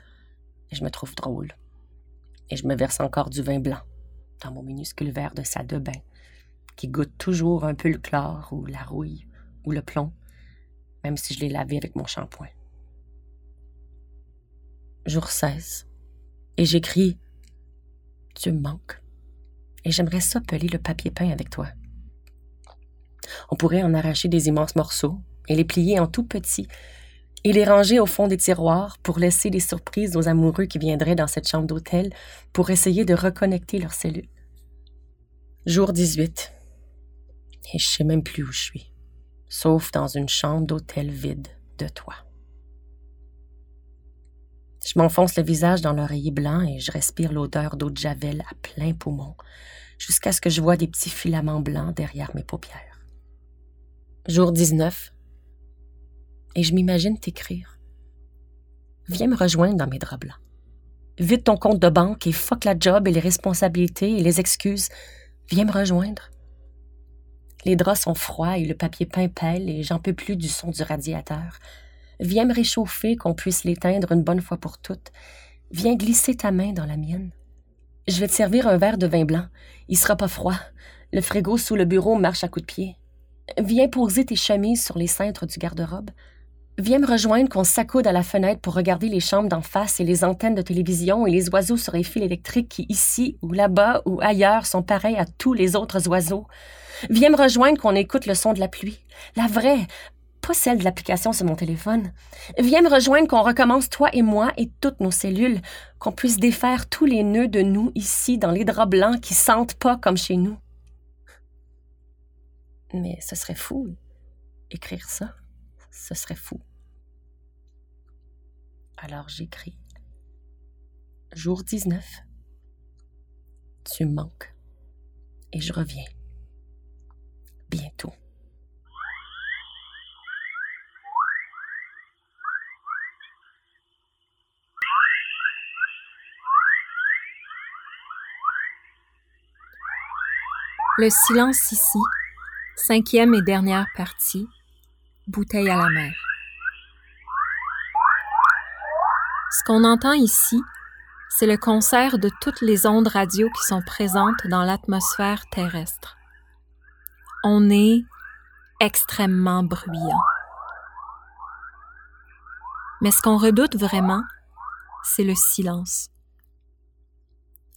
Et je me trouve drôle. Et je me verse encore du vin blanc dans mon minuscule verre de salle de bain, qui goûte toujours un peu le chlore ou la rouille ou le plomb, même si je l'ai lavé avec mon shampoing. Jour 16. Et j'écris Tu me manques. Et j'aimerais ça le papier peint avec toi. On pourrait en arracher des immenses morceaux et les plier en tout petits et les ranger au fond des tiroirs pour laisser des surprises aux amoureux qui viendraient dans cette chambre d'hôtel pour essayer de reconnecter leurs cellules. Jour 18. Et je sais même plus où je suis sauf dans une chambre d'hôtel vide de toi. Je m'enfonce le visage dans l'oreiller blanc et je respire l'odeur d'eau de javel à plein poumon, jusqu'à ce que je vois des petits filaments blancs derrière mes paupières. Jour 19. Et je m'imagine t'écrire. Viens me rejoindre dans mes draps blancs. Vide ton compte de banque et fuck la job et les responsabilités et les excuses. Viens me rejoindre. Les draps sont froids et le papier peint pèle et j'en peux plus du son du radiateur. Viens me réchauffer qu'on puisse l'éteindre une bonne fois pour toutes. Viens glisser ta main dans la mienne. Je vais te servir un verre de vin blanc. Il sera pas froid. Le frigo sous le bureau marche à coups de pied. Viens poser tes chemises sur les cintres du garde-robe. Viens me rejoindre qu'on s'accoude à la fenêtre pour regarder les chambres d'en face et les antennes de télévision et les oiseaux sur les fils électriques qui, ici ou là-bas ou ailleurs, sont pareils à tous les autres oiseaux. Viens me rejoindre qu'on écoute le son de la pluie. La vraie, pas celle de l'application sur mon téléphone. Viens me rejoindre qu'on recommence toi et moi et toutes nos cellules, qu'on puisse défaire tous les nœuds de nous ici dans les draps blancs qui sentent pas comme chez nous. Mais ce serait fou, écrire ça ce serait fou. Alors j'écris. Jour 19. Tu manques. Et je reviens. Bientôt. Le silence ici, cinquième et dernière partie, bouteille à la mer. Ce qu'on entend ici, c'est le concert de toutes les ondes radio qui sont présentes dans l'atmosphère terrestre. On est extrêmement bruyant. Mais ce qu'on redoute vraiment, c'est le silence.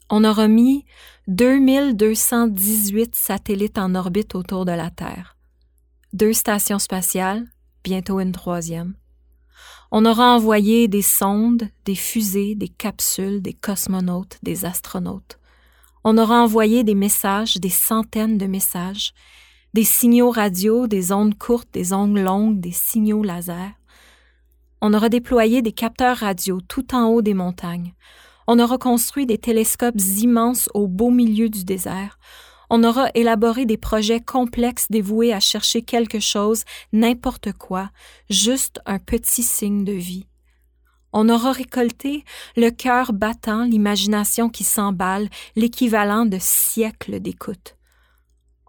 On aura mis 2218 satellites en orbite autour de la Terre deux stations spatiales, bientôt une troisième. On aura envoyé des sondes, des fusées, des capsules, des cosmonautes, des astronautes. On aura envoyé des messages, des centaines de messages, des signaux radio, des ondes courtes, des ondes longues, des signaux laser. On aura déployé des capteurs radio tout en haut des montagnes. On aura construit des télescopes immenses au beau milieu du désert on aura élaboré des projets complexes dévoués à chercher quelque chose, n'importe quoi, juste un petit signe de vie. On aura récolté le cœur battant, l'imagination qui s'emballe, l'équivalent de siècles d'écoute.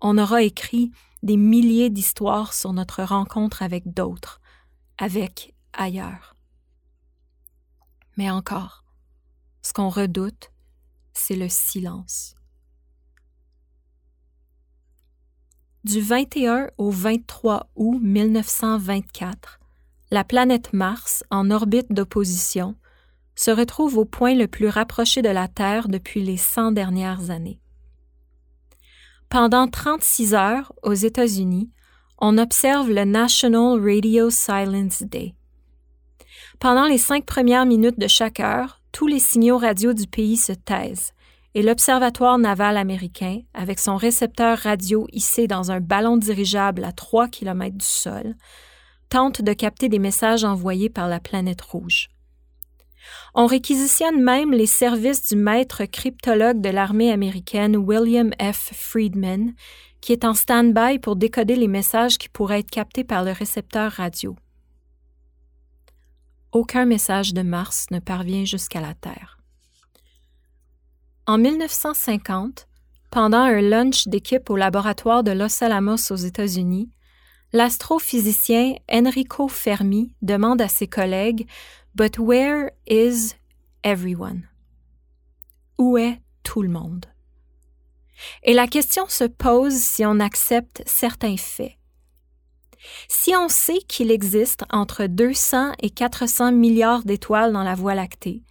On aura écrit des milliers d'histoires sur notre rencontre avec d'autres, avec ailleurs. Mais encore, ce qu'on redoute, c'est le silence. Du 21 au 23 août 1924, la planète Mars, en orbite d'opposition, se retrouve au point le plus rapproché de la Terre depuis les 100 dernières années. Pendant 36 heures, aux États-Unis, on observe le National Radio Silence Day. Pendant les cinq premières minutes de chaque heure, tous les signaux radio du pays se taisent et l'Observatoire naval américain, avec son récepteur radio hissé dans un ballon dirigeable à 3 km du sol, tente de capter des messages envoyés par la planète rouge. On réquisitionne même les services du maître cryptologue de l'armée américaine William F. Friedman, qui est en stand-by pour décoder les messages qui pourraient être captés par le récepteur radio. Aucun message de Mars ne parvient jusqu'à la Terre. En 1950, pendant un lunch d'équipe au laboratoire de Los Alamos aux États-Unis, l'astrophysicien Enrico Fermi demande à ses collègues But where is everyone? Où est tout le monde? Et la question se pose si on accepte certains faits. Si on sait qu'il existe entre 200 et 400 milliards d'étoiles dans la Voie lactée,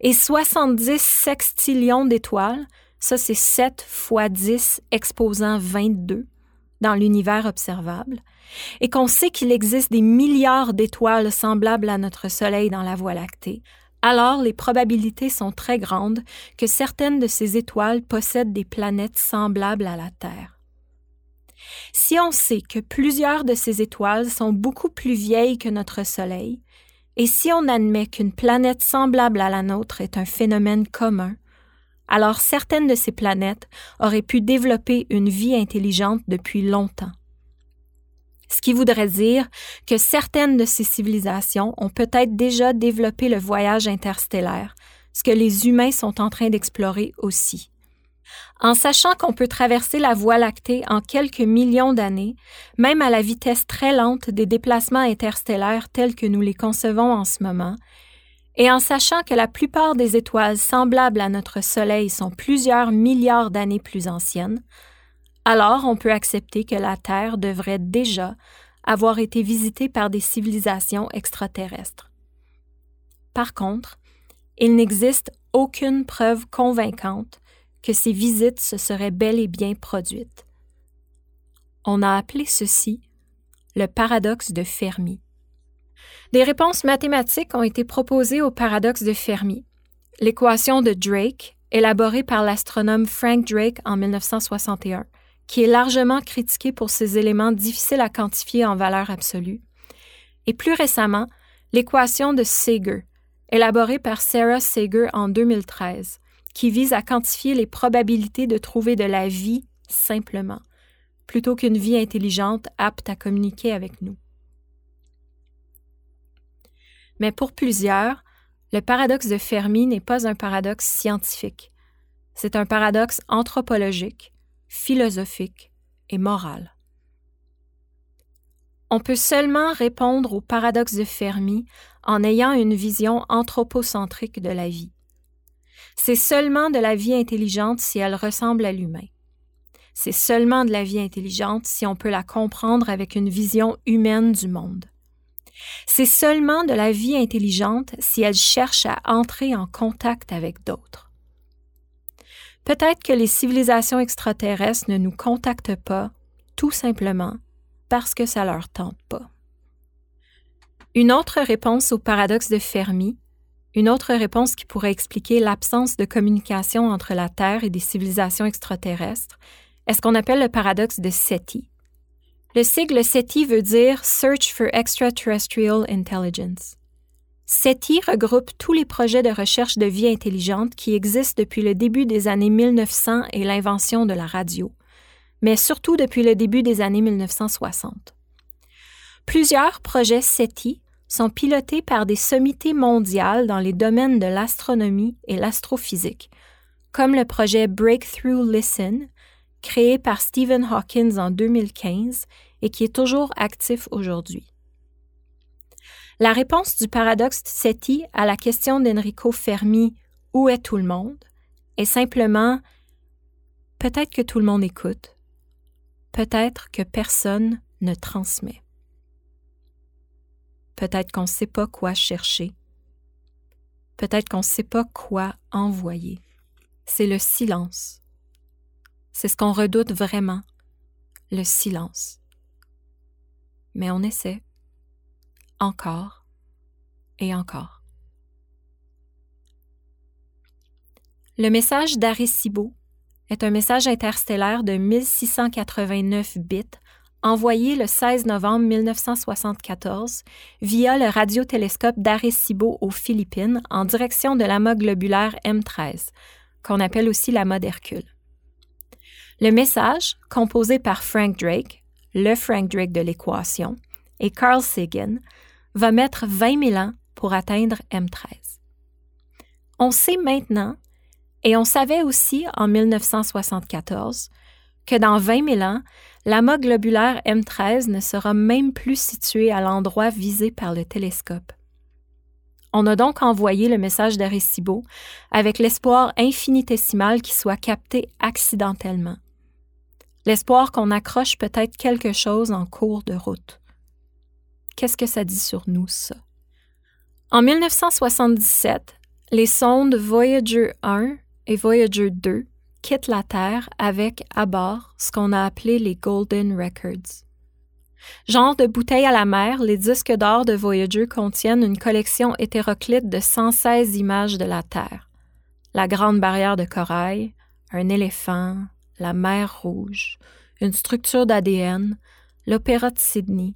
et 70 sextillions d'étoiles, ça c'est 7 fois 10 exposant 22 dans l'univers observable, et qu'on sait qu'il existe des milliards d'étoiles semblables à notre Soleil dans la Voie lactée, alors les probabilités sont très grandes que certaines de ces étoiles possèdent des planètes semblables à la Terre. Si on sait que plusieurs de ces étoiles sont beaucoup plus vieilles que notre Soleil, et si on admet qu'une planète semblable à la nôtre est un phénomène commun, alors certaines de ces planètes auraient pu développer une vie intelligente depuis longtemps. Ce qui voudrait dire que certaines de ces civilisations ont peut-être déjà développé le voyage interstellaire, ce que les humains sont en train d'explorer aussi. En sachant qu'on peut traverser la Voie lactée en quelques millions d'années, même à la vitesse très lente des déplacements interstellaires tels que nous les concevons en ce moment, et en sachant que la plupart des étoiles semblables à notre Soleil sont plusieurs milliards d'années plus anciennes, alors on peut accepter que la Terre devrait déjà avoir été visitée par des civilisations extraterrestres. Par contre, il n'existe aucune preuve convaincante que ces visites se seraient bel et bien produites. On a appelé ceci le paradoxe de Fermi. Des réponses mathématiques ont été proposées au paradoxe de Fermi. L'équation de Drake, élaborée par l'astronome Frank Drake en 1961, qui est largement critiquée pour ses éléments difficiles à quantifier en valeur absolue, et plus récemment, l'équation de Sager, élaborée par Sarah Sager en 2013, qui vise à quantifier les probabilités de trouver de la vie simplement, plutôt qu'une vie intelligente apte à communiquer avec nous. Mais pour plusieurs, le paradoxe de Fermi n'est pas un paradoxe scientifique. C'est un paradoxe anthropologique, philosophique et moral. On peut seulement répondre au paradoxe de Fermi en ayant une vision anthropocentrique de la vie. C'est seulement de la vie intelligente si elle ressemble à l'humain. C'est seulement de la vie intelligente si on peut la comprendre avec une vision humaine du monde. C'est seulement de la vie intelligente si elle cherche à entrer en contact avec d'autres. Peut-être que les civilisations extraterrestres ne nous contactent pas, tout simplement parce que ça leur tente pas. Une autre réponse au paradoxe de Fermi, une autre réponse qui pourrait expliquer l'absence de communication entre la Terre et des civilisations extraterrestres, est ce qu'on appelle le paradoxe de SETI. Le sigle SETI veut dire Search for Extraterrestrial Intelligence. SETI regroupe tous les projets de recherche de vie intelligente qui existent depuis le début des années 1900 et l'invention de la radio, mais surtout depuis le début des années 1960. Plusieurs projets SETI sont pilotés par des sommités mondiales dans les domaines de l'astronomie et l'astrophysique, comme le projet Breakthrough Listen, créé par Stephen Hawkins en 2015 et qui est toujours actif aujourd'hui. La réponse du paradoxe de SETI à la question d'Enrico Fermi Où est tout le monde est simplement Peut-être que tout le monde écoute, peut-être que personne ne transmet. Peut-être qu'on ne sait pas quoi chercher. Peut-être qu'on ne sait pas quoi envoyer. C'est le silence c'est ce qu'on redoute vraiment, le silence. Mais on essaie, encore et encore. Le message d'Arecibo est un message interstellaire de 1689 bits envoyé le 16 novembre 1974 via le radiotélescope d'Arecibo aux Philippines en direction de l'amas globulaire M13, qu'on appelle aussi l'amas d'Hercule. Le message, composé par Frank Drake, le Frank Drake de l'équation, et Carl Sagan, va mettre 20 000 ans pour atteindre M13. On sait maintenant, et on savait aussi en 1974, que dans 20 000 ans, l'amas globulaire M13 ne sera même plus situé à l'endroit visé par le télescope. On a donc envoyé le message d'Arecibo avec l'espoir infinitésimal qu'il soit capté accidentellement l'espoir qu'on accroche peut-être quelque chose en cours de route. Qu'est-ce que ça dit sur nous, ça? En 1977, les sondes Voyager 1 et Voyager 2 quittent la Terre avec à bord ce qu'on a appelé les Golden Records. Genre de bouteille à la mer, les disques d'or de Voyager contiennent une collection hétéroclite de 116 images de la Terre. La grande barrière de corail, un éléphant, la mer Rouge, une structure d'ADN, l'Opéra de Sydney,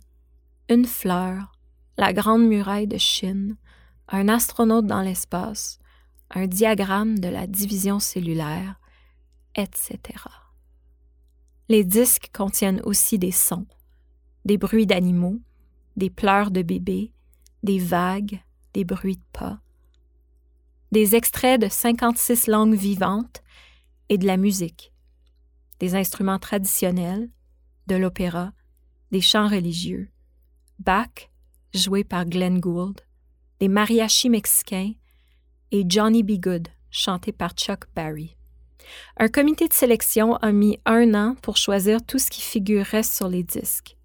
une fleur, la Grande Muraille de Chine, un astronaute dans l'espace, un diagramme de la division cellulaire, etc. Les disques contiennent aussi des sons, des bruits d'animaux, des pleurs de bébés, des vagues, des bruits de pas, des extraits de 56 langues vivantes et de la musique, des instruments traditionnels, de l'opéra, des chants religieux, Bach, joué par Glenn Gould, des mariachis mexicains et Johnny B. Good, chanté par Chuck Berry. Un comité de sélection a mis un an pour choisir tout ce qui figurerait sur les disques,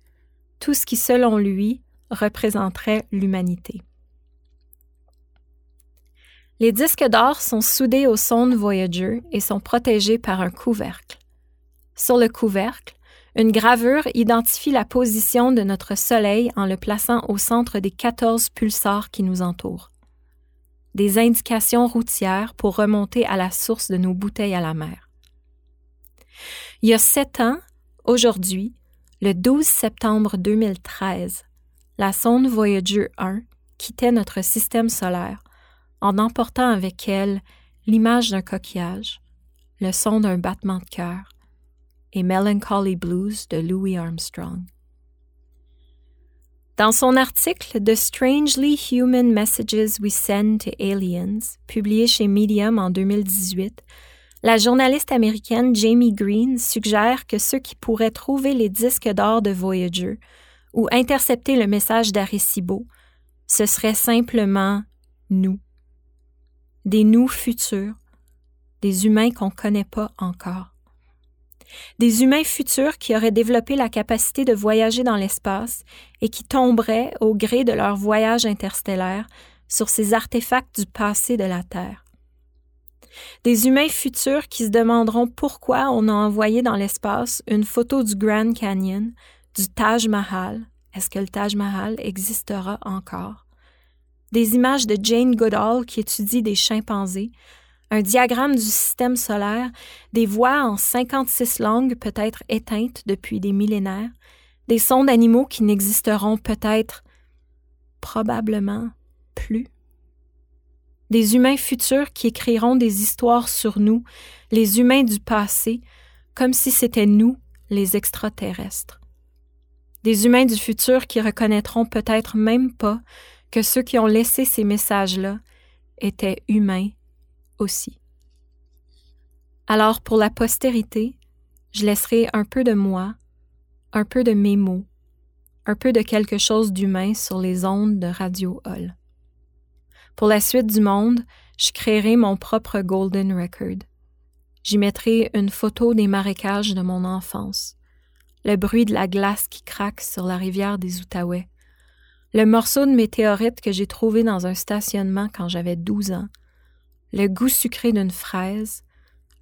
tout ce qui, selon lui, représenterait l'humanité. Les disques d'or sont soudés au sonde Voyager et sont protégés par un couvercle. Sur le couvercle, une gravure identifie la position de notre Soleil en le plaçant au centre des 14 pulsars qui nous entourent. Des indications routières pour remonter à la source de nos bouteilles à la mer. Il y a sept ans, aujourd'hui, le 12 septembre 2013, la sonde Voyager 1 quittait notre système solaire en emportant avec elle l'image d'un coquillage, le son d'un battement de cœur et Melancholy Blues de Louis Armstrong. Dans son article The Strangely Human Messages We Send to Aliens, publié chez Medium en 2018, la journaliste américaine Jamie Green suggère que ceux qui pourraient trouver les disques d'or de Voyager ou intercepter le message d'Arecibo, ce serait simplement nous des nous futurs, des humains qu'on ne connaît pas encore. Des humains futurs qui auraient développé la capacité de voyager dans l'espace et qui tomberaient, au gré de leur voyage interstellaire, sur ces artefacts du passé de la Terre. Des humains futurs qui se demanderont pourquoi on a envoyé dans l'espace une photo du Grand Canyon, du Taj Mahal. Est-ce que le Taj Mahal existera encore? des images de Jane Goodall qui étudie des chimpanzés, un diagramme du système solaire, des voix en 56 langues peut-être éteintes depuis des millénaires, des sons d'animaux qui n'existeront peut-être, probablement, plus. Des humains futurs qui écriront des histoires sur nous, les humains du passé, comme si c'était nous, les extraterrestres. Des humains du futur qui reconnaîtront peut-être même pas que ceux qui ont laissé ces messages-là étaient humains aussi. Alors pour la postérité, je laisserai un peu de moi, un peu de mes mots, un peu de quelque chose d'humain sur les ondes de Radio Hall. Pour la suite du monde, je créerai mon propre Golden Record. J'y mettrai une photo des marécages de mon enfance, le bruit de la glace qui craque sur la rivière des Outaouais, le morceau de météorite que j'ai trouvé dans un stationnement quand j'avais 12 ans, le goût sucré d'une fraise,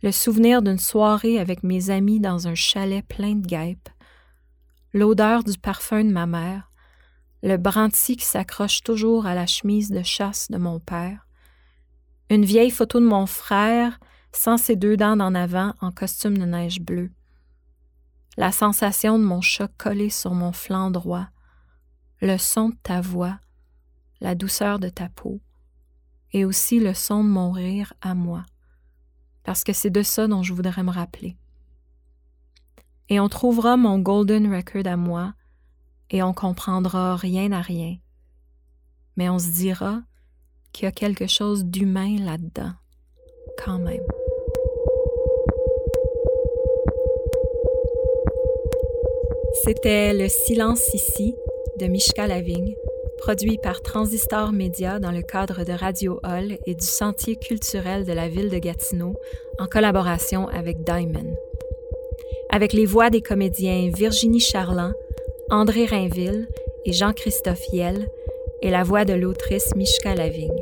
le souvenir d'une soirée avec mes amis dans un chalet plein de guêpes, l'odeur du parfum de ma mère, le branti qui s'accroche toujours à la chemise de chasse de mon père, une vieille photo de mon frère sans ses deux dents en avant en costume de neige bleue, la sensation de mon chat collé sur mon flanc droit, le son de ta voix, la douceur de ta peau, et aussi le son de mon rire à moi, parce que c'est de ça dont je voudrais me rappeler. Et on trouvera mon golden record à moi, et on comprendra rien à rien, mais on se dira qu'il y a quelque chose d'humain là-dedans, quand même. C'était le silence ici de Mishka Lavigne, produit par Transistor Média dans le cadre de Radio Hall et du Sentier culturel de la ville de Gatineau en collaboration avec Diamond. Avec les voix des comédiens Virginie Charland, André Rainville et Jean-Christophe Yell et la voix de l'autrice Mishka Lavigne.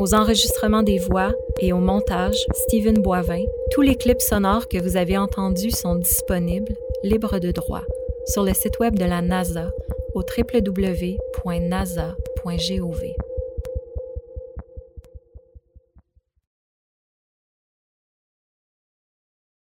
Aux enregistrements des voix et au montage, Stephen Boivin, tous les clips sonores que vous avez entendus sont disponibles, libres de droit, sur le site web de la NASA au www.nasa.gov.